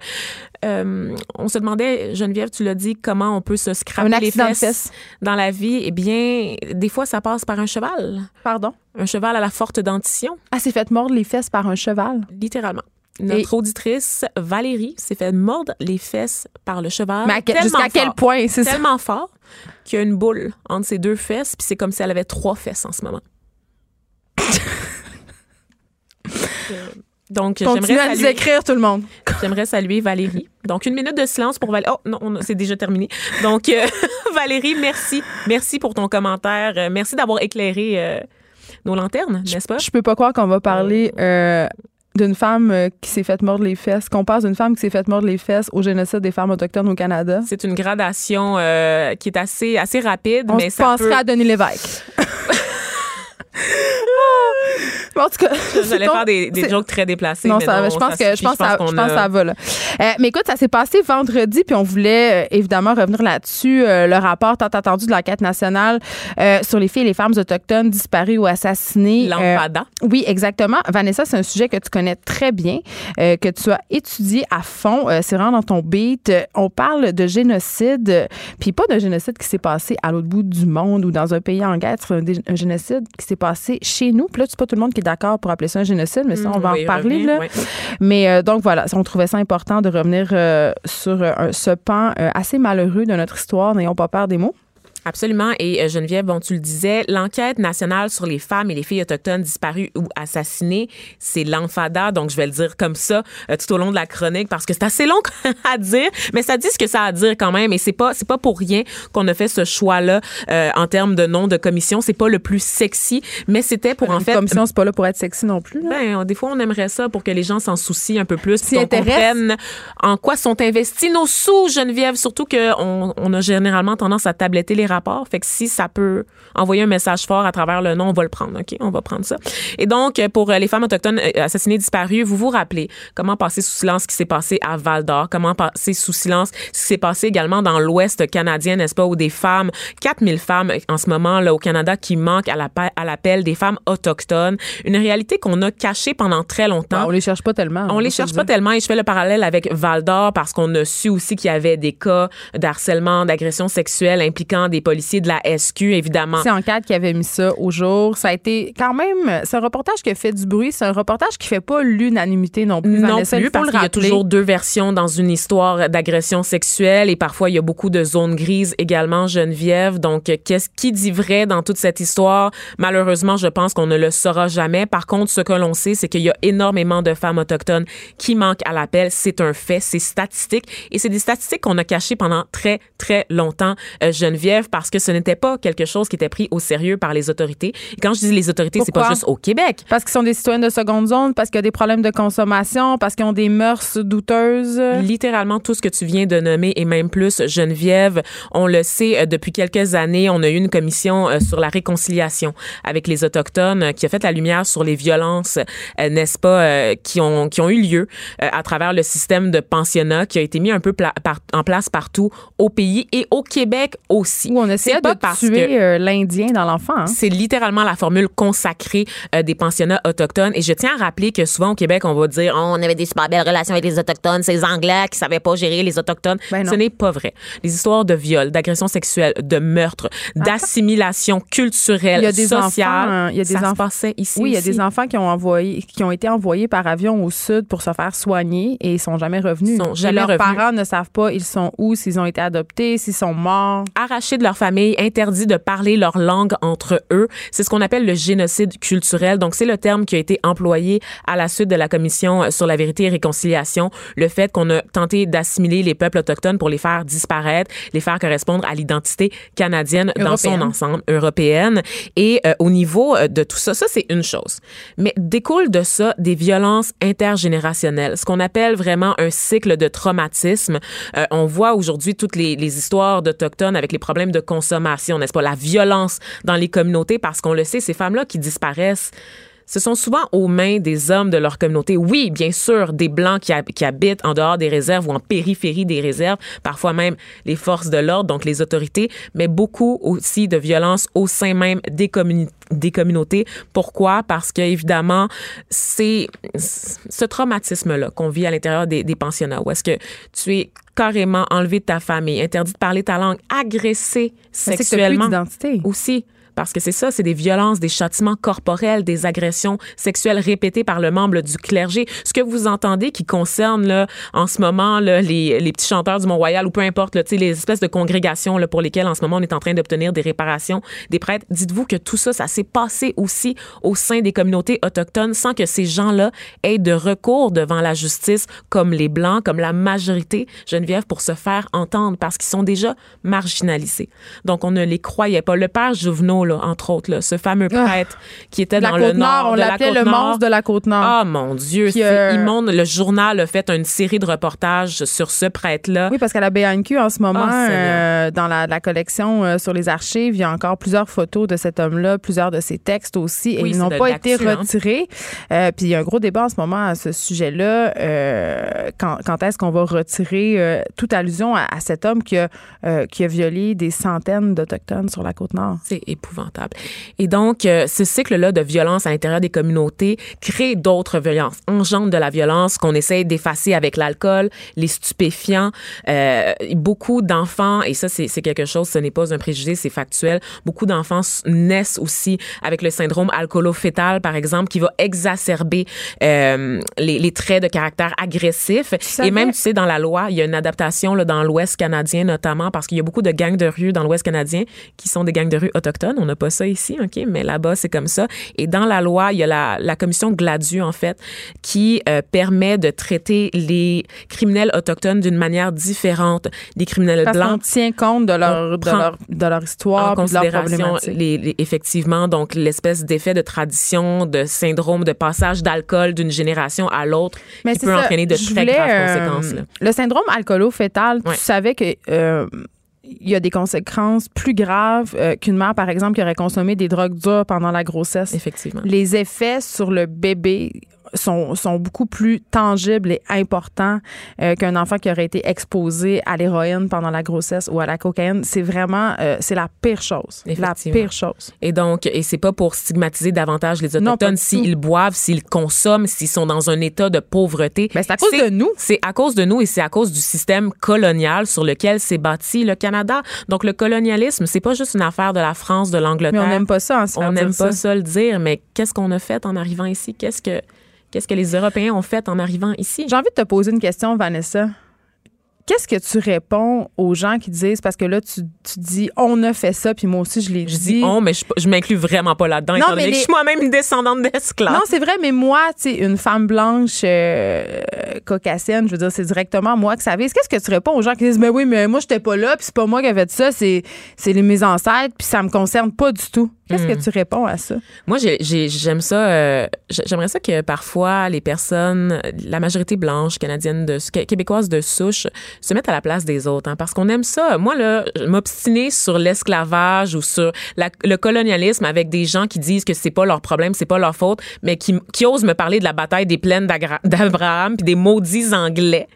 Euh, on se demandait, Geneviève, tu l'as dit, comment on peut se scraper les fesses, fesses. dans la vie. Eh bien, des fois, ça passe par un cheval, Pardon? un cheval à la forte dentition, Elle s'est fait mordre les fesses par un cheval. littéralement. Notre auditrice Valérie s'est fait mordre les fesses par le cheval. Mais à jusqu'à quel point? C'est ça? tellement fort qu'il y a une boule entre ses deux fesses, puis c'est comme si elle avait trois fesses en ce moment. *laughs* Donc, Continuez j'aimerais à nous écrire, tout le monde. *laughs* j'aimerais saluer Valérie. Donc, une minute de silence pour Valérie. Oh, non, c'est déjà terminé. Donc, euh, *laughs* Valérie, merci. Merci pour ton commentaire. Euh, merci d'avoir éclairé euh, nos lanternes, n'est-ce pas? Je peux pas croire qu'on va parler euh, d'une femme qui s'est fait mordre les fesses, qu'on passe d'une femme qui s'est fait mordre les fesses au génocide des femmes autochtones au Canada. C'est une gradation qui est assez, assez rapide, On mais se ça penserait peut... à Denis Lévesque. *laughs* Bon, en tout cas, J'allais faire des, des jokes très déplacés. Non, mais ça, non, je pense que je pense, ça, qu'on je pense a- que ça va là. Euh, mais écoute, ça s'est passé vendredi, puis on voulait euh, évidemment revenir là-dessus. Euh, le rapport tant attendu de l'enquête nationale euh, sur les filles et les femmes autochtones disparues ou assassinées. L'Enfada. oui, exactement. Vanessa, c'est un sujet que tu connais très bien, que tu as étudié à fond. C'est vraiment dans ton beat. On parle de génocide, puis pas de génocide qui s'est passé à l'autre bout du monde ou dans un pays en guerre. C'est un génocide qui s'est passé chez nous. Puis là, c'est pas tout le monde qui est d'accord pour appeler ça un génocide, mais ça, on va Mm, Oui, en reparler. là. Mais euh, donc voilà, on trouvait ça important de revenir euh, sur euh, ce pan assez malheureux de notre histoire. N'ayons pas peur des mots. Absolument. Et euh, Geneviève, bon, tu le disais, l'enquête nationale sur les femmes et les filles autochtones disparues ou assassinées, c'est l'enfada. Donc, je vais le dire comme ça euh, tout au long de la chronique parce que c'est assez long *laughs* à dire, mais ça dit ce que ça a à dire quand même. Et c'est pas, c'est pas pour rien qu'on a fait ce choix-là euh, en termes de nom de commission. C'est pas le plus sexy, mais c'était pour en Une fait. commission, c'est pas là pour être sexy non plus. là. Ben, des fois, on aimerait ça pour que les gens s'en soucient un peu plus, qu'on comprenne en quoi sont investis nos sous, Geneviève. Surtout qu'on on a généralement tendance à tabletter les rapports. Fait que si ça peut envoyer un message fort à travers le nom, on va le prendre. OK? On va prendre ça. Et donc, pour euh, les femmes autochtones euh, assassinées disparues, vous vous rappelez comment passer sous silence ce qui s'est passé à Val d'Or, comment passer sous silence ce qui s'est passé également dans l'Ouest canadien, n'est-ce pas, où des femmes, 4000 femmes en ce moment là au Canada qui manquent à l'appel à des femmes autochtones. Une réalité qu'on a cachée pendant très longtemps. On les cherche pas tellement. On va les cherche pas tellement et je fais le parallèle avec Val d'Or parce qu'on a su aussi qu'il y avait des cas d'harcèlement, d'agression sexuelle impliquant des des policiers de la SQ, évidemment. C'est Enquête qui avait mis ça au jour. Ça a été quand même, c'est un reportage qui a fait du bruit. C'est un reportage qui fait pas l'unanimité non plus. Non Vanessa, plus, parce qu'il y a toujours deux versions dans une histoire d'agression sexuelle et parfois il y a beaucoup de zones grises également, Geneviève. Donc, qu'est-ce qui dit vrai dans toute cette histoire? Malheureusement, je pense qu'on ne le saura jamais. Par contre, ce que l'on sait, c'est qu'il y a énormément de femmes autochtones qui manquent à l'appel. C'est un fait, c'est statistique et c'est des statistiques qu'on a cachées pendant très, très longtemps, euh, Parce que ce n'était pas quelque chose qui était pris au sérieux par les autorités. Et quand je dis les autorités, c'est pas juste au Québec. Parce qu'ils sont des citoyens de seconde zone, parce qu'il y a des problèmes de consommation, parce qu'ils ont des mœurs douteuses. Littéralement tout ce que tu viens de nommer et même plus, Geneviève. On le sait euh, depuis quelques années, on a eu une commission euh, sur la réconciliation avec les autochtones euh, qui a fait la lumière sur les violences, n'est-ce pas, qui ont qui ont eu lieu à travers le système de pensionnat qui a été mis un peu pla- par- en place partout au pays et au Québec aussi. Où on essayait de tuer euh, l'Indien dans l'enfant. hein. c'est littéralement la formule consacrée euh, des pensionnats autochtones. Et je tiens à rappeler que souvent au Québec, on va dire Oh, on avait des super belles relations avec les autochtones, c'est les Anglais qui savaient pas gérer les autochtones. Ben. Ce n'est pas vrai. Les histoires de viol, d'agression sexuelle, de meurtre, d'assimilation culturelle, Il y a des sociale, enfants, hein, il y a des ça se enfants- passait ici Oui, il y a aussi. des enfants qui ont envoyé, qui ont été envoyés par avion au sud pour se faire soigner et ils sont jamais revenus. Sont jamais leurs revenus. parents ne savent pas ils sont où, s'ils ont été adoptés, s'ils sont morts. arrachés de leur famille, interdits de parler leur langue entre eux. C'est ce qu'on appelle le génocide culturel. Donc, c'est le terme qui a été employé à la suite de la commission sur la vérité et réconciliation. Le fait qu'on a tenté d'assimiler les peuples autochtones pour les faire disparaître, les faire correspondre à l'identité canadienne dans son ensemble, européenne. Et euh, au niveau euh, de tout ça, ça, c'est une chose. Mais découle de ça des violences intergénérationnelles, ce qu'on appelle vraiment un cycle de traumatisme. Euh, on voit aujourd'hui toutes les, les histoires d'Autochtones avec les problèmes de consommation, n'est-ce pas? La violence dans les communautés, parce qu'on le sait, ces femmes-là qui disparaissent, ce sont souvent aux mains des hommes de leur communauté. Oui, bien sûr, des Blancs qui, hab- qui habitent en dehors des réserves ou en périphérie des réserves, parfois même les forces de l'ordre, donc les autorités, mais beaucoup aussi de violences au sein même des, des communautés. Pourquoi? Parce que, évidemment, c'est ce traumatisme-là qu'on vit à l'intérieur des, des pensionnats, où est-ce que tu es carrément enlevé de ta famille, interdit de parler ta langue, agressé que plus sexuellement d'identité. aussi. Parce que c'est ça, c'est des violences, des châtiments corporels, des agressions sexuelles répétées par le membre du clergé. Ce que vous entendez qui concerne là, en ce moment là, les, les petits chanteurs du Mont-Royal ou peu importe, là, les espèces de congrégations là, pour lesquelles en ce moment on est en train d'obtenir des réparations des prêtres, dites-vous que tout ça, ça s'est passé aussi au sein des communautés autochtones sans que ces gens-là aient de recours devant la justice comme les Blancs, comme la majorité, Geneviève, pour se faire entendre parce qu'ils sont déjà marginalisés. Donc on ne les croyait pas. Le père Jouvenot, là, entre autres, là, ce fameux prêtre qui était La dans le nord on la l'appelait le monstre de la Côte-Nord. Ah mon Dieu, c'est euh, immonde. Le journal a fait une série de reportages sur ce prêtre-là. Oui, parce qu'à la BNQ, en ce moment, Ah, euh, dans la, la collection euh, sur les archives, il y a encore plusieurs photos de cet homme-là, plusieurs de ses textes aussi, et Oui, ils n'ont pas été hein. retirés. Puis il y a un gros débat en ce moment à ce sujet-là. quand quand est-ce qu'on va retirer toute allusion à, à cet homme qui a, qui a violé des centaines d'Autochtones sur la Côte-Nord? C'est épouvantable. Et donc, euh, ce cycle-là de violence à l'intérieur des communautés crée d'autres violences, engendre de la violence qu'on essaie d'effacer avec l'alcool, les stupéfiants. Euh, beaucoup d'enfants, et ça, c'est quelque chose, ce n'est pas un préjugé, c'est factuel, beaucoup d'enfants naissent aussi avec le syndrome alcoolo-fétal, par exemple, qui va exacerber euh, les, les traits de caractère agressif. Et même, tu sais, dans la loi, il y a une adaptation là, dans l'Ouest canadien, notamment, parce qu'il y a beaucoup de gangs de rue dans l'Ouest canadien qui sont des gangs de rue autochtones. On n'a pas ça ici, OK? Mais là-bas, c'est comme ça. Et dans la loi, il y a la, la commission Gladu, en fait, qui euh, permet de traiter les criminels autochtones d'une manière différente des criminels Parce blancs tient compte de leur, de leur, de leur histoire en puis de leur considération les, les- effectivement donc l'espèce d'effet de tradition de syndrome de passage d'alcool d'une génération à l'autre qui peut ça, entraîner de je très voulais, graves euh, conséquences là. Le syndrome alcoolo-fétal, Ouais. tu savais que euh, il y a des conséquences plus graves euh, qu'une mère, par exemple, qui aurait consommé des drogues dures pendant la grossesse. effectivement Les effets sur le bébé sont, sont beaucoup plus tangibles et importants euh, qu'un enfant qui aurait été exposé à l'héroïne pendant la grossesse ou à la cocaïne. C'est vraiment, euh, c'est la pire chose. La pire chose. Et donc, et c'est pas pour stigmatiser davantage les autochtones s'ils boivent, s'ils consomment, s'ils sont dans un état de pauvreté. Ben, c'est à cause de nous. C'est à cause de nous et c'est à cause du système colonial sur lequel s'est bâti le Canada. Donc, le colonialisme, c'est pas juste une affaire de la France, de l'Angleterre. Mais on n'aime pas ça, hein, se On n'aime pas ça. ça le dire, mais qu'est-ce qu'on a fait en arrivant ici? Qu'est-ce que, qu'est-ce que les Européens ont fait en arrivant ici? J'ai envie de te poser une question, Vanessa. Qu'est-ce que tu réponds aux gens qui disent, parce que là, tu, tu dis, on a fait ça, puis moi aussi, je l'ai Je dit. dis on, mais je, je m'inclus vraiment pas là-dedans, Non, étant que je suis moi-même une descendante d'esclaves. Non, c'est vrai, mais moi, tu sais, une femme blanche euh, caucasienne, je veux dire, c'est directement moi que ça vise. Qu'est-ce que tu réponds aux gens qui disent, mais oui, mais moi, j'étais pas là, puis c'est pas moi qui ai fait ça, c'est, c'est les, mes ancêtres, puis ça me concerne pas du tout? Qu'est-ce Hmm. que tu réponds à ça? Moi, j'ai- j'ai- j'aime ça. euh, j'ai- J'aimerais ça que parfois les personnes, la majorité blanche canadienne, de, qué- québécoise de souche, se mettent à la place des autres, hein, parce qu'on aime ça. Moi, là, m'obstiner sur l'esclavage ou sur la- le colonialisme avec des gens qui disent que c'est pas leur problème, c'est pas leur faute, mais qui, qui osent me parler de la bataille des plaines d'Abraham, puis des maudits Anglais,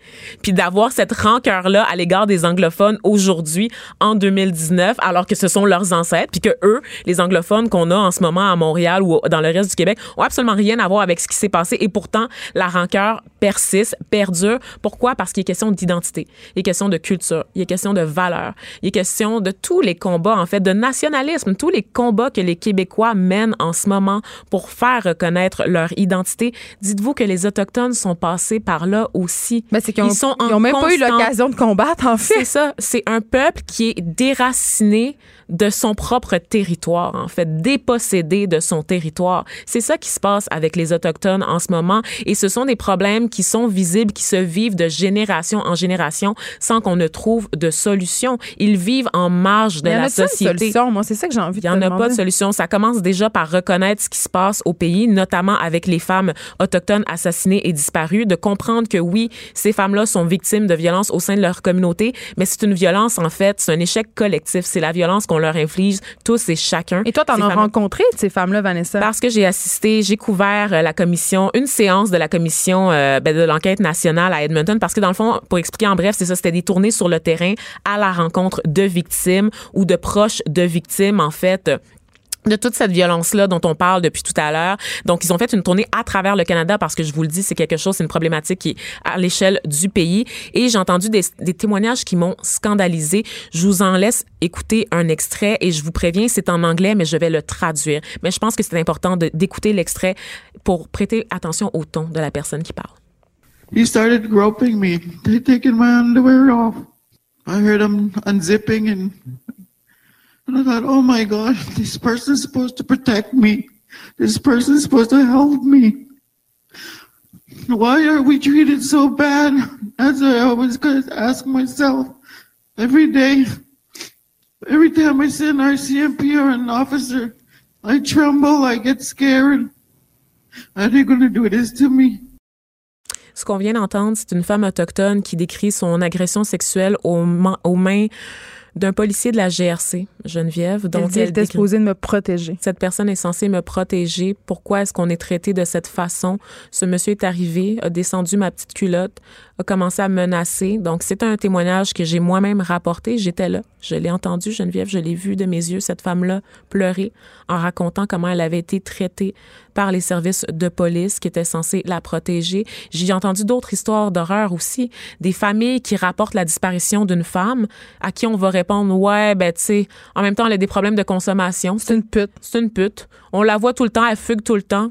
puis d'avoir cette rancœur-là à l'égard des anglophones aujourd'hui, en 2019, alors que ce sont leurs ancêtres, puis que eux, les anglophones qu'on a en ce moment à Montréal ou dans le reste du Québec, ont absolument rien à voir avec ce qui s'est passé. Et pourtant, la rancœur persiste, perdure. Pourquoi? Parce qu'il est question d'identité, il est question de culture, il est question de valeur, il est question de tous les combats, en fait, de nationalisme, tous les combats que les Québécois mènent en ce moment pour faire reconnaître leur identité. Dites-vous que les Autochtones sont passés par là aussi. Ben, c'est qu'ils Ils sont en ils ont même pas eu l'occasion de combattre, en fait. c'est ça. C'est un peuple qui est déraciné de son propre territoire, en fait, dépossédé de son territoire. C'est ça qui se passe avec les Autochtones en ce moment. Et ce sont des problèmes qui sont visibles, qui se vivent de génération en génération sans qu'on ne trouve de solution. Ils vivent en marge de Il y en la a-tu une société. solution? Moi, c'est ça que j'ai envie Il de n'y te en a pas de solution. Ça commence déjà par reconnaître ce qui se passe au pays, notamment avec les femmes autochtones assassinées et disparues, de comprendre que oui, ces femmes-là sont victimes de violences au sein de leur communauté, mais c'est une violence, en fait, c'est un échec collectif. C'est la violence qu'on leur inflige tous et chacun. Et toi, t'en Ces as femmes- rencontré de ces femmes-là, Vanessa? parce que j'ai assisté, j'ai couvert euh, la commission, une séance de la commission euh, ben, de l'enquête nationale à Edmonton, parce que dans le fond, pour expliquer en bref, c'est ça, c'était des tournées sur le terrain à la rencontre de victimes ou de proches de victimes, en fait. De toute cette violence-là dont on parle depuis tout à l'heure. Donc, ils ont fait une tournée à travers le Canada parce que je vous le dis, c'est quelque chose, c'est une problématique qui est à l'échelle du pays. Et j'ai entendu des, témoignages qui m'ont scandalisé. Je vous en laisse écouter un extrait et je vous préviens, c'est en anglais, mais je vais le traduire. Mais je pense que c'est important d'écouter l'extrait pour prêter attention au ton de la personne qui parle. He started groping me, taking my underwear off. I heard him unzipping and, and I thought, oh my God, this person's supposed to protect me. This person's supposed to help me. Why are we treated so bad? That's what I always gotta ask myself every day. Every time I see an RCMP or an officer, I tremble, I get scared. Are they gonna do this to me? Ce qu'on vient d'entendre, c'est une femme autochtone qui décrit son agression sexuelle aux, aux mains d'un policier de la GRC, Geneviève. Elle Donc, dit, elle elle était supposée de me protéger. cette personne est censée me protéger. Pourquoi est-ce qu'on est traité de cette façon? Ce monsieur est arrivé, a descendu ma petite culotte, a commencé à me menacer. Donc, c'est un témoignage que j'ai moi-même rapporté. J'étais là. Je l'ai entendu, Geneviève. Je l'ai vu de mes yeux, cette femme-là pleurer en racontant comment elle avait été traitée par les services de police qui étaient censés la protéger. J'ai entendu d'autres histoires d'horreur aussi. Des familles qui rapportent la disparition d'une femme à qui on va répondre, ouais, ben, tu sais, en même temps, elle a des problèmes de consommation. C'est une pute. C'est une pute. On la voit tout le temps, elle fugue tout le temps.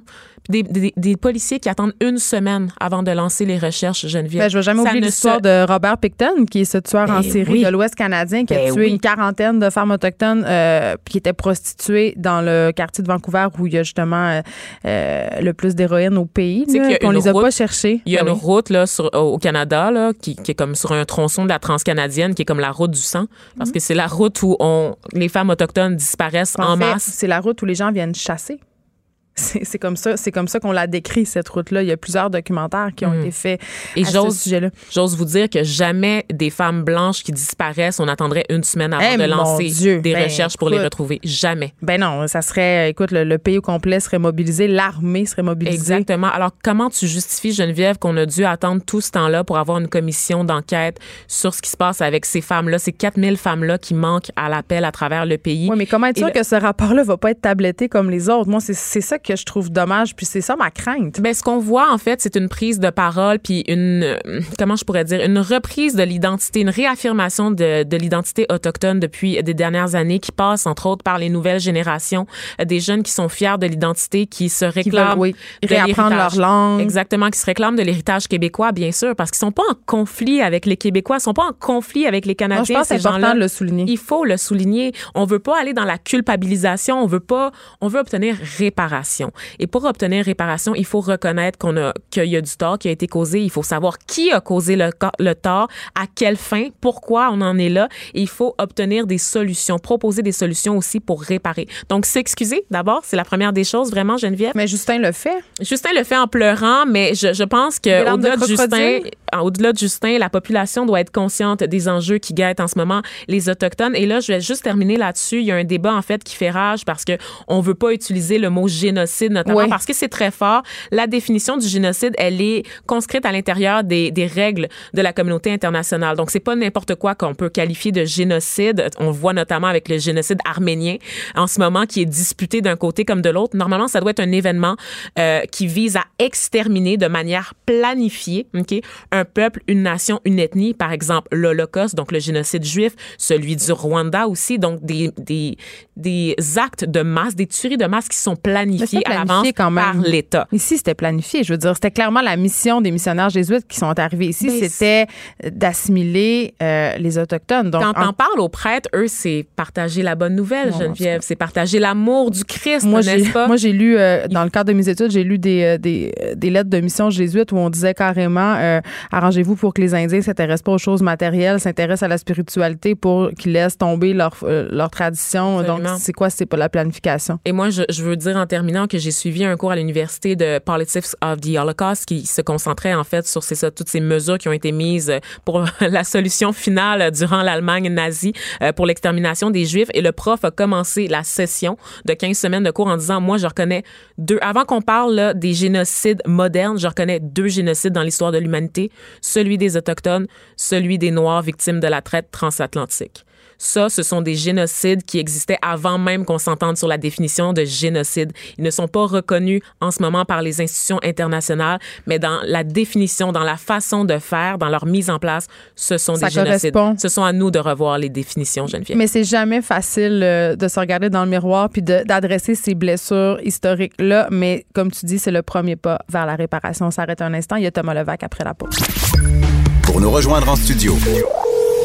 Puis Des, des, des policiers qui attendent une semaine avant de lancer les recherches, Geneviève. Ben, je vais jamais oublier l'histoire se- de Robert Picton, qui est ce tueur en Ben série oui. de l'Ouest canadien, qui a Ben tué oui. une quarantaine de femmes autochtones euh, qui étaient prostituées dans le quartier de Vancouver où il y a justement euh, euh, le plus d'héroïne au pays. On les a route- pas cherchées. Il y a Ben une oui. route là, sur, au Canada là, qui, qui est comme sur un tronçon de la transcanadienne, qui est comme la route du sang. Parce Mhm. que c'est la route où on, les femmes autochtones disparaissent en, En fait, masse. c'est la route où les gens viennent chasser. C'est comme ça, c'est comme ça qu'on l'a décrit cette route-là. Il y a plusieurs documentaires qui ont Mm. été faits Et à ce sujet-là. j'ose vous dire que jamais des femmes blanches qui disparaissent, on attendrait une semaine avant Eh, de lancer Dieu. des Ben, recherches pour les retrouver. Jamais. Ben non, ça serait, écoute, le, le pays au complet serait mobilisé, l'armée serait mobilisée. Exactement. Alors, comment tu justifies, Geneviève, qu'on a dû attendre tout ce temps-là pour avoir une commission d'enquête sur ce qui se passe avec ces femmes-là, ces 4000 femmes-là qui manquent à l'appel à travers le pays? Oui, mais comment être sûr le- que ce rapport-là va pas être tabletté comme les autres? Moi, c'est ça que que je trouve dommage. Puis c'est ça ma crainte. Ben, ce qu'on voit, en fait, c'est une prise de parole, puis une, euh, comment je pourrais dire, une reprise de l'identité, une réaffirmation de, de l'identité autochtone depuis des dernières années qui passe, entre autres, par les nouvelles générations, euh, des jeunes qui sont fiers de l'identité, qui se Qui veulent, réclament oui, de réapprendre leur langue. Exactement, qui se réclament de l'héritage québécois, bien sûr, parce qu'ils sont pas en conflit avec les Québécois, ils sont pas en conflit avec les Non, Canadiens. je pense que c'est ces gens-là. important de le souligner. Il faut le souligner. On veut pas aller dans la culpabilisation. On veut pas. On veut obtenir réparation. Et pour obtenir réparation, il faut reconnaître qu'on a qu'il y a du tort qui a été causé. Il faut savoir qui a causé le, tort, à quelle fin, pourquoi on en est là. Et il faut obtenir des solutions, proposer des solutions aussi pour réparer. Donc s'excuser d'abord, c'est la première des choses vraiment, Geneviève. Mais Justin le fait. Justin le fait en pleurant, mais je, je pense que au-delà de de Justin, crocodile? au-delà de Justin, la population doit être consciente des enjeux qui guettent en ce moment les autochtones. Et là, je vais juste terminer là-dessus. Il y a un débat en fait qui fait rage parce que on veut pas utiliser le mot génocide, notamment parce que c'est très fort. La définition du génocide, elle est conscrite à l'intérieur des, des règles de la communauté internationale. Donc c'est pas n'importe quoi qu'on peut qualifier de génocide. On voit notamment avec le génocide arménien en ce moment qui est disputé d'un côté comme de l'autre. Normalement, ça doit être un événement euh, qui vise à exterminer de manière planifiée, ok, un peuple, une nation, une ethnie. Par exemple, l'Holocauste, donc le génocide juif, celui du Rwanda aussi, donc des des des actes de masse, des tueries de masse qui sont planifiés À l'avance planifié quand même. par l'État. Ici, c'était planifié. Je veux dire, c'était clairement la mission des missionnaires jésuites qui sont arrivés ici. Ben, c'était d'assimiler euh, les Autochtones. Donc, Quand en- on parle aux prêtres, eux, c'est partager la bonne nouvelle, Non, Geneviève. C'est partager l'amour du Christ, moi, j'ai, n'est-ce pas? moi, j'ai lu, euh, dans le cadre de mes études, j'ai lu des, euh, des, euh, des lettres de mission jésuites où on disait carrément euh, arrangez-vous pour que les Indiens s'intéressent pas aux choses matérielles, s'intéressent à la spiritualité pour qu'ils laissent tomber leur, euh, leur tradition. Absolument. Donc, c'est quoi? C'est pas la planification. Et moi, je, je veux dire en terminant que j'ai suivi un cours à l'université de Politics of the Holocaust qui se concentrait en fait sur toutes ces mesures qui ont été mises pour *laughs* la solution finale durant l'Allemagne nazie euh, pour l'extermination des Juifs. Et le prof a commencé la session de 15 semaines de cours en disant, moi, je reconnais deux, avant qu'on parle des génocides modernes, je reconnais deux génocides dans l'histoire de l'humanité, celui des Autochtones, celui des Noirs victimes de la traite transatlantique. Ça, ce sont des génocides qui existaient avant même qu'on s'entende sur la définition de génocide. Ils ne sont pas reconnus en ce moment par les institutions internationales, mais dans la définition, dans la façon de faire, dans leur mise en place, ce sont Ça des génocides. correspond. Ce sont à nous de revoir les définitions, Geneviève. Mais c'est jamais facile euh, de se regarder dans le miroir puis de- d'adresser ces blessures historiques-là. Mais comme tu dis, c'est le premier pas vers la réparation. On s'arrête un instant. Il y a Thomas Levac après la pause. Pour nous rejoindre en studio,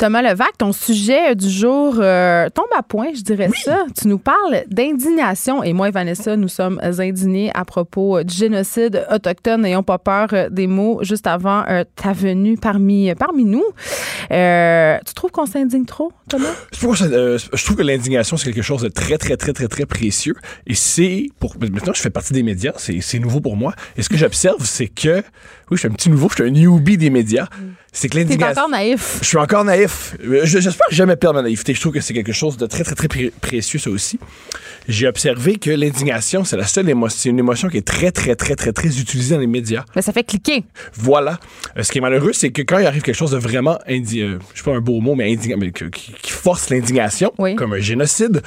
Thomas Levac, ton sujet du jour euh, tombe à point, je dirais ça. Tu nous parles d'indignation et moi et Vanessa, nous sommes indignés à propos euh, du génocide autochtone. N'ayons pas peur euh, des mots juste avant euh, ta venue parmi, parmi nous. Euh, tu trouves qu'on s'indigne trop, Thomas? Je trouve, que ça, je trouve que l'indignation, c'est quelque chose de très, très, très, très, très précieux. Et c'est, pour, maintenant, je fais partie des médias, c'est, c'est nouveau pour moi. Et ce que j'observe, c'est que, oui, je suis un petit nouveau, je suis un newbie des médias. C'est que l'indignation. encore naïf. Je suis encore naïf. Euh, je- J'espère jamais perdre ma naïveté. Je trouve que c'est quelque chose de très, très, très pré- précieux, ça aussi. J'ai observé que l'indignation, c'est la seule émotion, c'est une émotion qui est très, très, très, très, très utilisée dans les médias. Mais ça fait cliquer. Voilà. Euh, ce qui est malheureux, c'est que quand il arrive quelque chose de vraiment, indi euh, je sais pas un beau mot, mais, mais que- qui, qui force l'indignation, Oui. comme un génocide,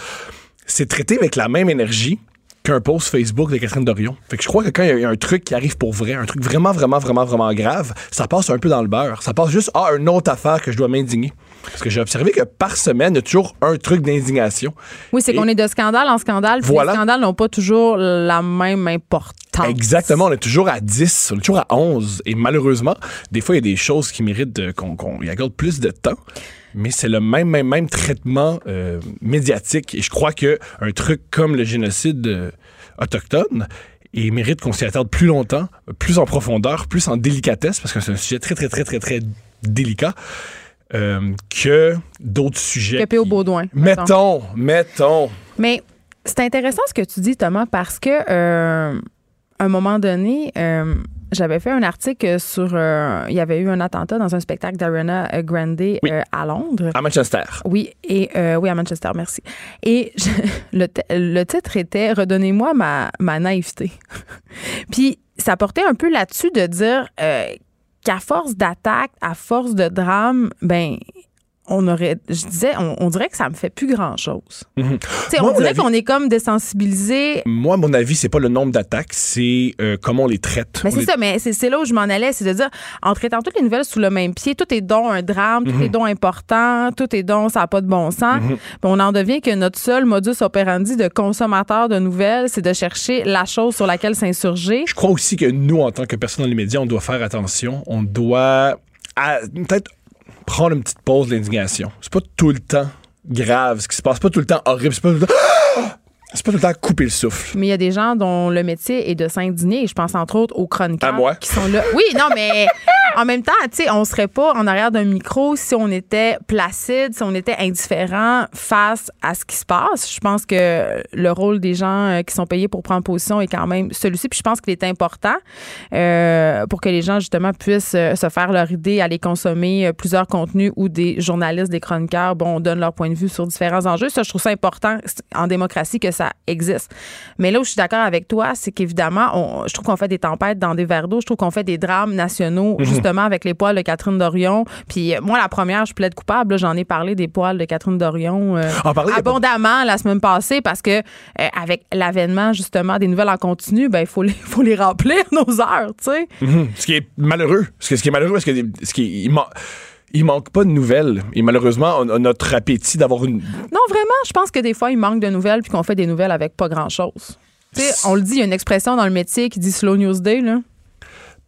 c'est traité avec la même énergie qu'un post Facebook de Catherine Dorion. Fait que je crois que quand il y a un truc qui arrive pour vrai, un truc vraiment, vraiment, vraiment, vraiment grave, ça passe un peu dans le beurre. Ça passe juste, ah, une autre affaire que je dois m'indigner. Parce que j'ai observé que par semaine, il y a toujours un truc d'indignation. Oui, c'est qu'on est de scandale en scandale. Voilà. les scandales n'ont pas toujours la même importance. Exactement, on est toujours à 10, on est toujours à 11. Et malheureusement, des fois, il y a des choses qui méritent qu'on y accorde plus de temps. Mais c'est le même, même, même traitement euh, médiatique. Et je crois que un truc comme le génocide euh, autochtone, il mérite qu'on s'y attarde plus longtemps, plus en profondeur, plus en délicatesse, parce que c'est un sujet très, très, très, très, très délicat, euh, que d'autres sujets. Que P.O. Baudouin, mettons. Mettons. Mais c'est intéressant ce que tu dis, Thomas, parce que à un moment donné, euh, j'avais fait un article sur. euh, il y avait eu un attentat dans un spectacle d'Ariana Grande euh, à Londres. À Manchester. Oui, et euh, oui, à Manchester, merci. Et je- *laughs* le, le titre était Redonnez-moi ma, ma naïveté. *laughs* Puis ça portait un peu là-dessus de dire euh, qu'à force d'attaques, à force de drames, ben on aurait, je disais, on, on dirait que ça me fait plus grand chose. *laughs* Mhm. on Moi, dirait qu'on est comme désensibilisé. Moi, mon avis, c'est pas le nombre d'attaques, c'est euh, comment on les traite. Mais c'est les- ça, mais c'est là où je m'en allais, c'est de dire, en traitant toutes les nouvelles sous le même pied, tout est donc un drame, tout est donc important, tout est donc, ça n'a pas de bon sens. Puis on en devient que notre seul modus operandi de consommateur de nouvelles, c'est de chercher la chose sur laquelle s'insurger. Je crois aussi que nous, en tant que personnes dans les médias, on doit faire attention. On doit peut-être prendre une petite pause de l'indignation. C'est pas tout le temps grave ce qui se passe, pas tout le temps horrible, c'est pas tout le temps. *gasps* C'est pas tout le temps couper le souffle. Mais il y a des gens dont le métier est de s'indigner. Je pense entre autres aux chroniqueurs À moi. qui sont là. Oui, non, mais *laughs* en même temps, tu sais, on serait pas en arrière d'un micro si on était placide, si on était indifférent face à ce qui se passe. Je pense que le rôle des gens euh, qui sont payés pour prendre position est quand même celui-ci. Puis je pense qu'il est important euh, pour que les gens justement puissent euh, se faire leur idée, aller consommer plusieurs contenus où des journalistes, des chroniqueurs, bon, donnent leur point de vue sur différents enjeux. Ça, je trouve ça important en démocratie que ça existe. Mais là où je suis d'accord avec toi, c'est qu'évidemment, je trouve qu'on fait des tempêtes dans des verres d'eau. Je trouve qu'on fait des drames nationaux, justement, avec les poils de Catherine Dorion. Puis euh, moi, la première, je plaide coupable. J'en ai parlé des poils de Catherine Dorion euh, En parler, y a pas- abondamment la semaine passée parce que euh, avec l'avènement, justement, des nouvelles en continu, ben il faut les, *laughs* faut les remplir, nos heures, tu sais. Mhm. Ce qui est malheureux. Ce qui est malheureux, parce que ce qui, man- il manque pas de nouvelles. Et malheureusement, on a notre appétit d'avoir une. Non, vraiment, je pense que des fois, il manque de nouvelles puis qu'on fait des nouvelles avec pas grand-chose. Tu sais, on le dit, il y a une expression dans le métier qui dit slow news day, là.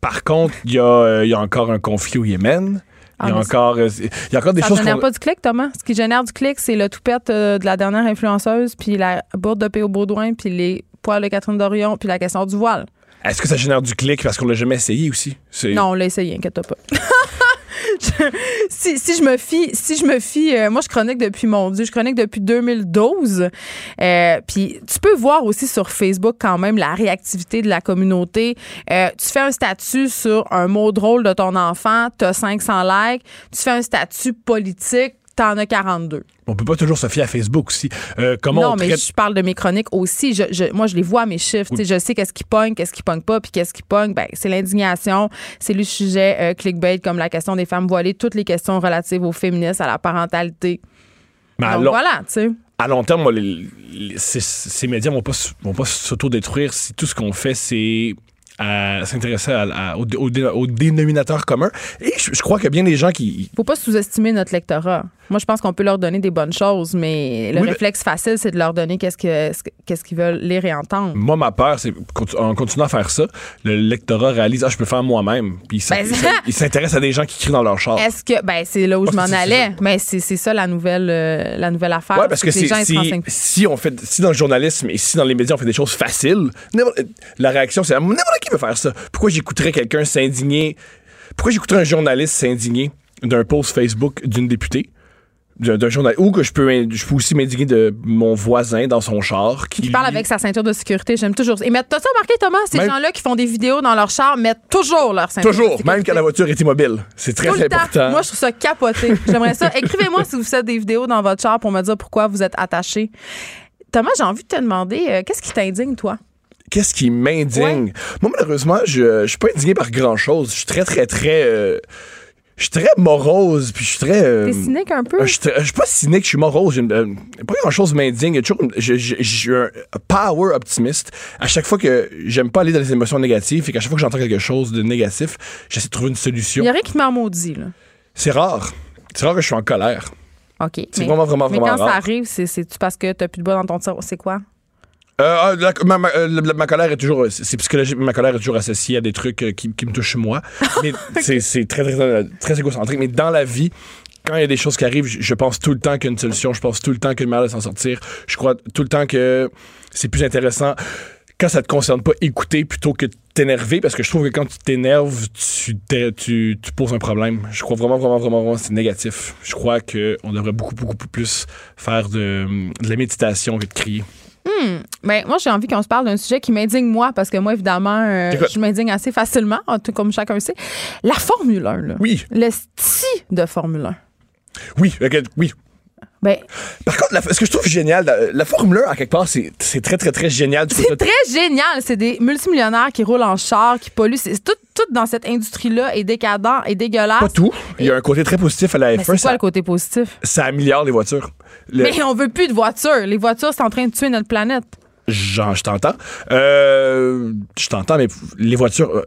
Par contre, il y, a, euh, il y a encore un conflit au Yémen. Ah, il, y a mais encore, euh, il y a encore des Ça choses génère qu'on- pas du clic, Thomas? Ce qui génère du clic, c'est le toupette euh, de la dernière influenceuse, puis la bourde de P.O. Baudouin, puis les poils de Catherine Dorion, puis la question du voile. Est-ce que ça génère du clic parce qu'on l'a jamais essayé aussi? Non, on l'a essayé, inquiète pas. *laughs* *laughs* Si, si je me fie, si je me fie, euh, moi je chronique depuis mon Dieu, je chronique depuis 2012. Euh, Puis tu peux voir aussi sur Facebook quand même la réactivité de la communauté. Euh, tu fais un statut sur un mot drôle de ton enfant, t'as 500 likes. Tu fais un statut politique, t'en as 42. On peut pas toujours se fier à Facebook aussi. Euh, comment non, on mais traite- je parle de mes chroniques aussi. Je, je- moi, je les vois, mes chiffres. Je sais qu'est-ce qui pogne, qu'est-ce qui pogne pas, puis qu'est-ce qui pogne. Ben, c'est l'indignation, c'est le sujet euh, clickbait, comme la question des femmes voilées, toutes les questions relatives aux féministes, à la parentalité. Mais à Donc long- voilà, tu sais. à long terme, moi, les- les- ces, ces médias vont pas, vont pas s'autodétruire si tout ce qu'on fait, c'est à s'intéresser au, au au dénominateur commun. Et je, je crois que bien des gens qui... Faut pas sous-estimer notre lectorat. Moi, je pense qu'on peut leur donner des bonnes choses, mais le Oui, réflexe facile, c'est de leur donner qu'est-ce que- qu'est-ce qu'ils veulent lire et entendre. Moi, ma peur, c'est en continuant à faire ça, le lectorat réalise, ah, je peux faire moi-même. Puis Ben, il s'in- *laughs* il s'intéresse à des gens qui crient dans leur char. Est-ce que ben c'est là où je m'en allais, mais c'est c'est ça la nouvelle euh, la nouvelle affaire. Ouais, parce que les c'est- gens si, si on fait, si dans le journalisme et si dans les médias on fait des choses faciles, la réaction c'est qui peut faire ça? Pourquoi j'écouterais quelqu'un s'indigner? Pourquoi j'écouterais un journaliste s'indigner d'un post Facebook d'une députée? D'un journal ou que je peux je peux aussi m'indigner de mon voisin dans son char qui qui parle lui- avec sa ceinture de sécurité. J'aime toujours. Et mettent, t'as-tu remarqué, Thomas, ces Même- gens-là qui font des vidéos dans leur char mettent toujours leur ceinture de toujours sécurité. même quand la voiture est immobile c'est très Tout important Moi, je trouve ça capoté. J'aimerais ça. Écrivez-moi si vous faites des vidéos dans votre char pour me dire pourquoi vous êtes attaché. Thomas, j'ai envie de te demander, euh, qu'est-ce qui t'indigne, toi? Qu'est-ce qui m'indigne? Moi, malheureusement, je, je suis pas indigné par grand-chose. Je suis très, très, très... euh, je suis très morose, puis je suis très... euh, T'es cynique un peu? Je suis je suis pas cynique, je suis morose. Une- euh, pas grand-chose m'indigne. Il y Je je- je suis un power optimiste. À chaque fois que j'aime pas aller dans les émotions négatives et qu'à chaque fois que j'entends quelque chose de négatif, j'essaie de trouver une Il solution. n'y a rien qui m'en maudit, là. C'est rare. C'est rare que je suis en colère. OK. C'est Mais- vraiment, vraiment, Mais vraiment quand ça arrive, c'est- c'est-tu parce que t'as plus de bois dans ton cerveau? C'est quoi? Euh, ah, la- ma, ma- euh, la- ma colère est toujours, c'est psychologique, ma colère est toujours associée à des trucs euh, qui, qui me touchent moi. *laughs* Mais c'est, c'est très, très, très, égocentrique. Mais dans la vie, quand il y a des choses qui arrivent, je, pense tout le temps qu'il y a une solution. Je pense tout le temps qu'il y a une manière de s'en sortir. Je crois tout le temps que c'est plus intéressant quand ça te concerne pas, écouter plutôt que de t'énerver. Parce que je trouve que quand tu t'énerves, tu, t'es- tu, tu poses un problème. Je crois vraiment, vraiment, vraiment, vraiment que c'est négatif. Je crois qu'on devrait beaucoup, beaucoup plus faire de, de la méditation que de crier. Ben, moi, j'ai envie qu'on se parle d'un sujet qui m'indigne, moi, parce que moi, évidemment, euh, je m'indigne assez facilement, en tout comme chacun sait. La Formule 1, là. Oui, Le style de Formule 1. oui, ok, oui. Ben, Par contre, la- ce que je trouve génial, la, la Formule 1, à quelque part, c'est très, très, très génial. c'est très génial. C'est des multimillionnaires qui roulent en char, qui polluent. C'est tout, tout dans cette industrie-là est décadent et dégueulasse. Pas tout. Il y a un côté très positif à la Mais F1. c'est quoi ça, le côté positif? ça améliore les voitures. Le- Mais on veut plus de voitures. Les voitures, c'est en train de tuer notre planète. Genre, je t'entends. Euh, je t'entends, mais les voitures. euh,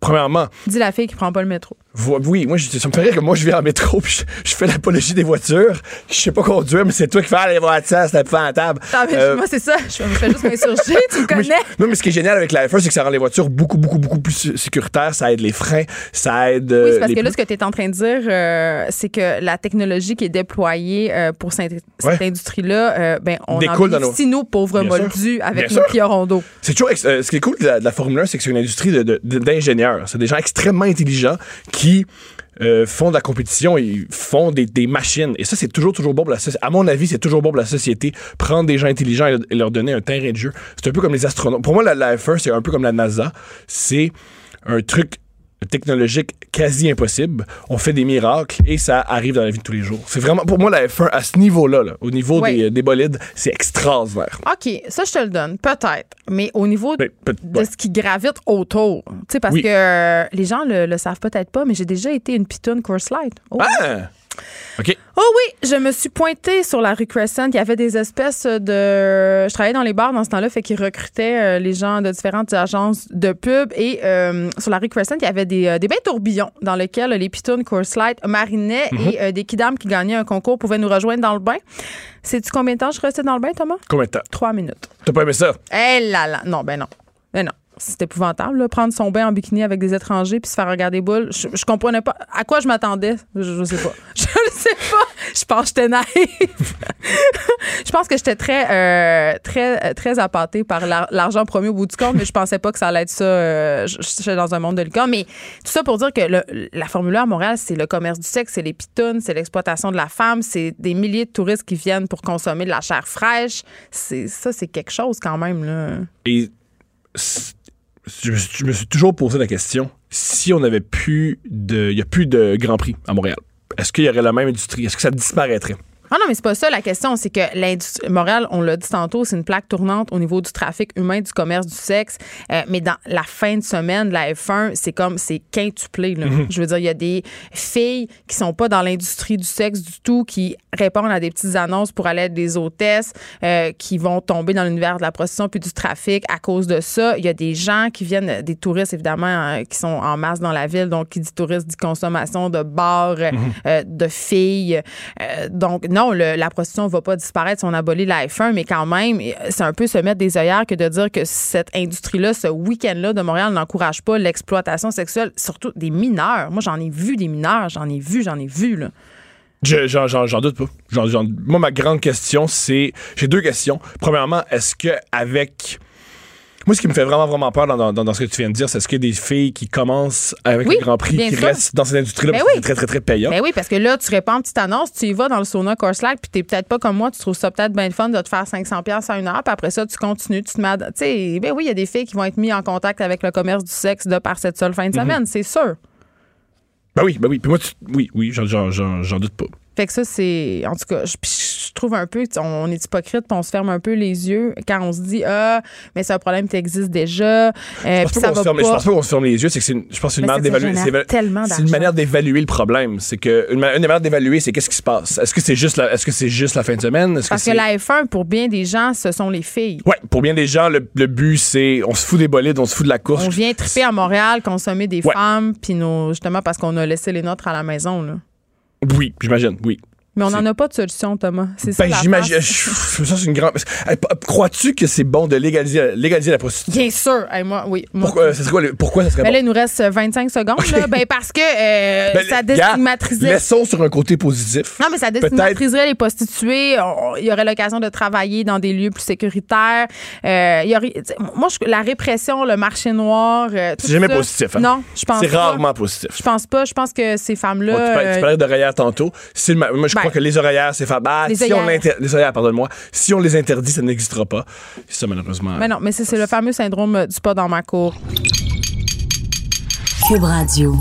premièrement, Dis la fille qui prend pas le métro. Oui, moi, je- ça me fait rire que moi, je viens en métro puis je, je fais l'apologie des voitures. Je sais pas conduire, mais c'est toi qui fais ah, les voitures, c'est épouvantable. Ah, mais Euh, moi, c'est ça. Je me fais juste m'insurger. Tu me *laughs* mais- connais? non, mais ce qui est génial avec la F1, c'est que ça rend les voitures beaucoup, beaucoup, beaucoup plus sé- sécuritaires. Ça aide les freins, ça aide. Oui, euh, c'est parce les que là, ce que tu es en train de dire, euh, c'est que la technologie qui est déployée pour cette, cette Ouais. industrie-là, ben, on Découle en nos- si nous, pauvres Bien sûr. moldus, avec Bien nos sûr. piorons d'eau. C'est toujours. ce qui est cool de la, de la Formule 1, c'est que c'est une industrie de- de- de- d'ingénieurs. c'est des gens extrêmement intelligents qui euh, font de la compétition et font des, machines. Et ça, c'est toujours, toujours bon pour la société. À mon avis, c'est toujours bon pour la société. Prendre des gens intelligents et, et leur donner un terrain de jeu. C'est un peu comme les astronautes. Pour moi, la, la F1, c'est un peu comme la NASA. C'est un truc technologique quasi impossible. On fait des miracles et ça arrive dans la vie de tous les jours. C'est vraiment, pour moi, la F1, à ce niveau-là, là, au niveau des, des bolides, c'est extraordinaire. OK, ça, je te le donne, peut-être. Mais au niveau Ben, peut- de ouais. ce qui gravite autour, tu sais, parce Oui. que euh, les gens le, le savent peut-être pas, mais j'ai déjà été une pitoune course light. Oh. Ah! OK. Oh oui, je me suis pointée sur la rue Crescent. Il y avait des espèces de. Je travaillais dans les bars dans ce temps-là, fait qu'ils recrutaient euh, les gens de différentes agences de pub. Et euh, sur la rue Crescent, il y avait des, euh, des bains tourbillons dans lesquels les pitounes Course Light marinaient et euh, des kidams qui gagnaient un concours pouvaient nous rejoindre dans le bain. Sais-tu combien de temps je restais dans le bain, Thomas? Combien de temps? Trois minutes. T'as pas aimé ça? Eh là là. Non, ben non. Ben non. C'est épouvantable, là, prendre son bain en bikini avec des étrangers puis se faire regarder boule. Je, je comprenais pas à quoi je m'attendais. Je, sais pas. *laughs* Je ne sais pas. Je pense que j'étais naïve. *laughs* je pense que j'étais très, euh, très, euh, très appâtée par l'ar- l'argent promis au bout du compte, mais je pensais pas que ça allait être ça. euh, J'étais dans un monde de licorne. Mais tout ça pour dire que la Formule 1 à Montréal, c'est le commerce du sexe, c'est les pitounes, c'est l'exploitation de la femme, c'est des milliers de touristes qui viennent pour consommer de la chair fraîche. Ça, c'est quelque chose quand même là. Et je me, suis, toujours posé la question si on n'avait plus de. Il n'y a plus de Grand Prix à Montréal, est-ce qu'il y aurait la même industrie? Est-ce que ça disparaîtrait? Ah non, mais c'est pas ça la question. C'est que l'industrie Montréal, on l'a dit tantôt, c'est une plaque tournante au niveau du trafic humain, du commerce du sexe. Euh, mais dans la fin de semaine de la F1, c'est comme c'est quintuplé. Là. Je veux dire, il y a des filles qui sont pas dans l'industrie du sexe du tout, qui répondent à des petites annonces pour aller être des hôtesses, euh, qui vont tomber dans l'univers de la prostitution puis du trafic à cause de ça. Il y a des gens qui viennent, des touristes évidemment, euh, qui sont en masse dans la ville. Donc, qui dit touristes dit consommation de bars, euh, euh, de filles. Euh, donc, non, le- la prostitution ne va pas disparaître si on abolit la F1, mais quand même, c'est un peu se mettre des œillères que de dire que cette industrie-là, ce week-end-là de Montréal n'encourage pas l'exploitation sexuelle, surtout des mineurs. Moi, j'en ai vu des mineurs, j'en ai vu, j'en ai vu, là. Je- J'en doute pas. Moi, ma grande question, c'est. J'ai deux questions. Premièrement, est-ce que avec. Moi, ce qui me fait vraiment, vraiment peur dans, dans- dans ce que tu viens de dire, c'est est-ce qu'il y a des filles qui commencent avec Oui, le Grand Prix, qui sûr. restent dans cette industrie-là, Ben oui. c'est très, très, très payant. Ben oui, parce que là, tu réponds une petite annonce, tu y vas dans le sauna Course Light, puis t'es peut-être pas comme moi, tu trouves ça peut-être bien le fun de te faire 500 pièces à une heure, puis après ça, tu continues, tu te mets Tu sais, ben oui, il y a des filles qui vont être mises en contact avec le commerce du sexe de par cette seule fin Mhm. de semaine, c'est sûr. Ben oui, ben oui. Puis moi, tu- oui, oui, j'en doute pas. Fait que ça, c'est. En tout cas, je, je trouve un peu. On est hypocrite, puis on se ferme un peu les yeux quand on se dit Ah, mais c'est un problème qui existe déjà. euh, Je pense, ça pas qu'on va se ferme, pas. je pense pas qu'on se ferme les yeux, c'est que c'est une, je pense que c'est une manière d'évaluer. c'est- une manière d'évaluer le problème. C'est que une, ma- une des manières d'évaluer, c'est qu'est-ce qui se passe? Est-ce que c'est juste la, est-ce que c'est juste la fin de semaine? Est-ce Parce que la F1, pour bien des gens, ce sont les filles. Ouais, pour bien des gens, le, le but c'est on se fout des bolides, on se fout de la course. On vient triper à Montréal, consommer des Ouais. femmes, puis nos, justement parce qu'on a laissé les nôtres à la maison. Là. Oui, j'imagine, oui. Mais on C'est- n'en a pas de solution, Thomas. C'est ça. Ben, j'imagine. Ça, c'est une grande. Crois-tu que c'est bon de légaliser, légaliser la prostitution? Bien sûr. Hey, moi, oui. Moi, Pourquoi, ça serait quoi le- pourquoi ça serait Ben bon? là, il nous reste 25 secondes. Là. Ben, parce que euh, Ben, ça déstigmatiserait. Laissons sur un côté positif. Non, mais ça déstigmatiserait les prostituées. Il y aurait l'occasion de travailler dans des lieux plus sécuritaires. Euh, y aurait, moi, je- la répression, le marché noir. euh, C'est jamais ça, positif, hein? Non, je pense C'est pas. rarement positif. Je pense pas. Je pense que ces femmes-là. Bon, tu, parlais, tu euh, parlais d'oreillères tantôt. Si le moi, je Ben, crois que les oreillères, c'est fab. Ah, les si les oreillères, pardonne-moi. Si on les interdit, ça n'existera pas. C'est ça, malheureusement. mais non, mais c'est c'est le fameux syndrome du pas dans ma cour. Cube Radio.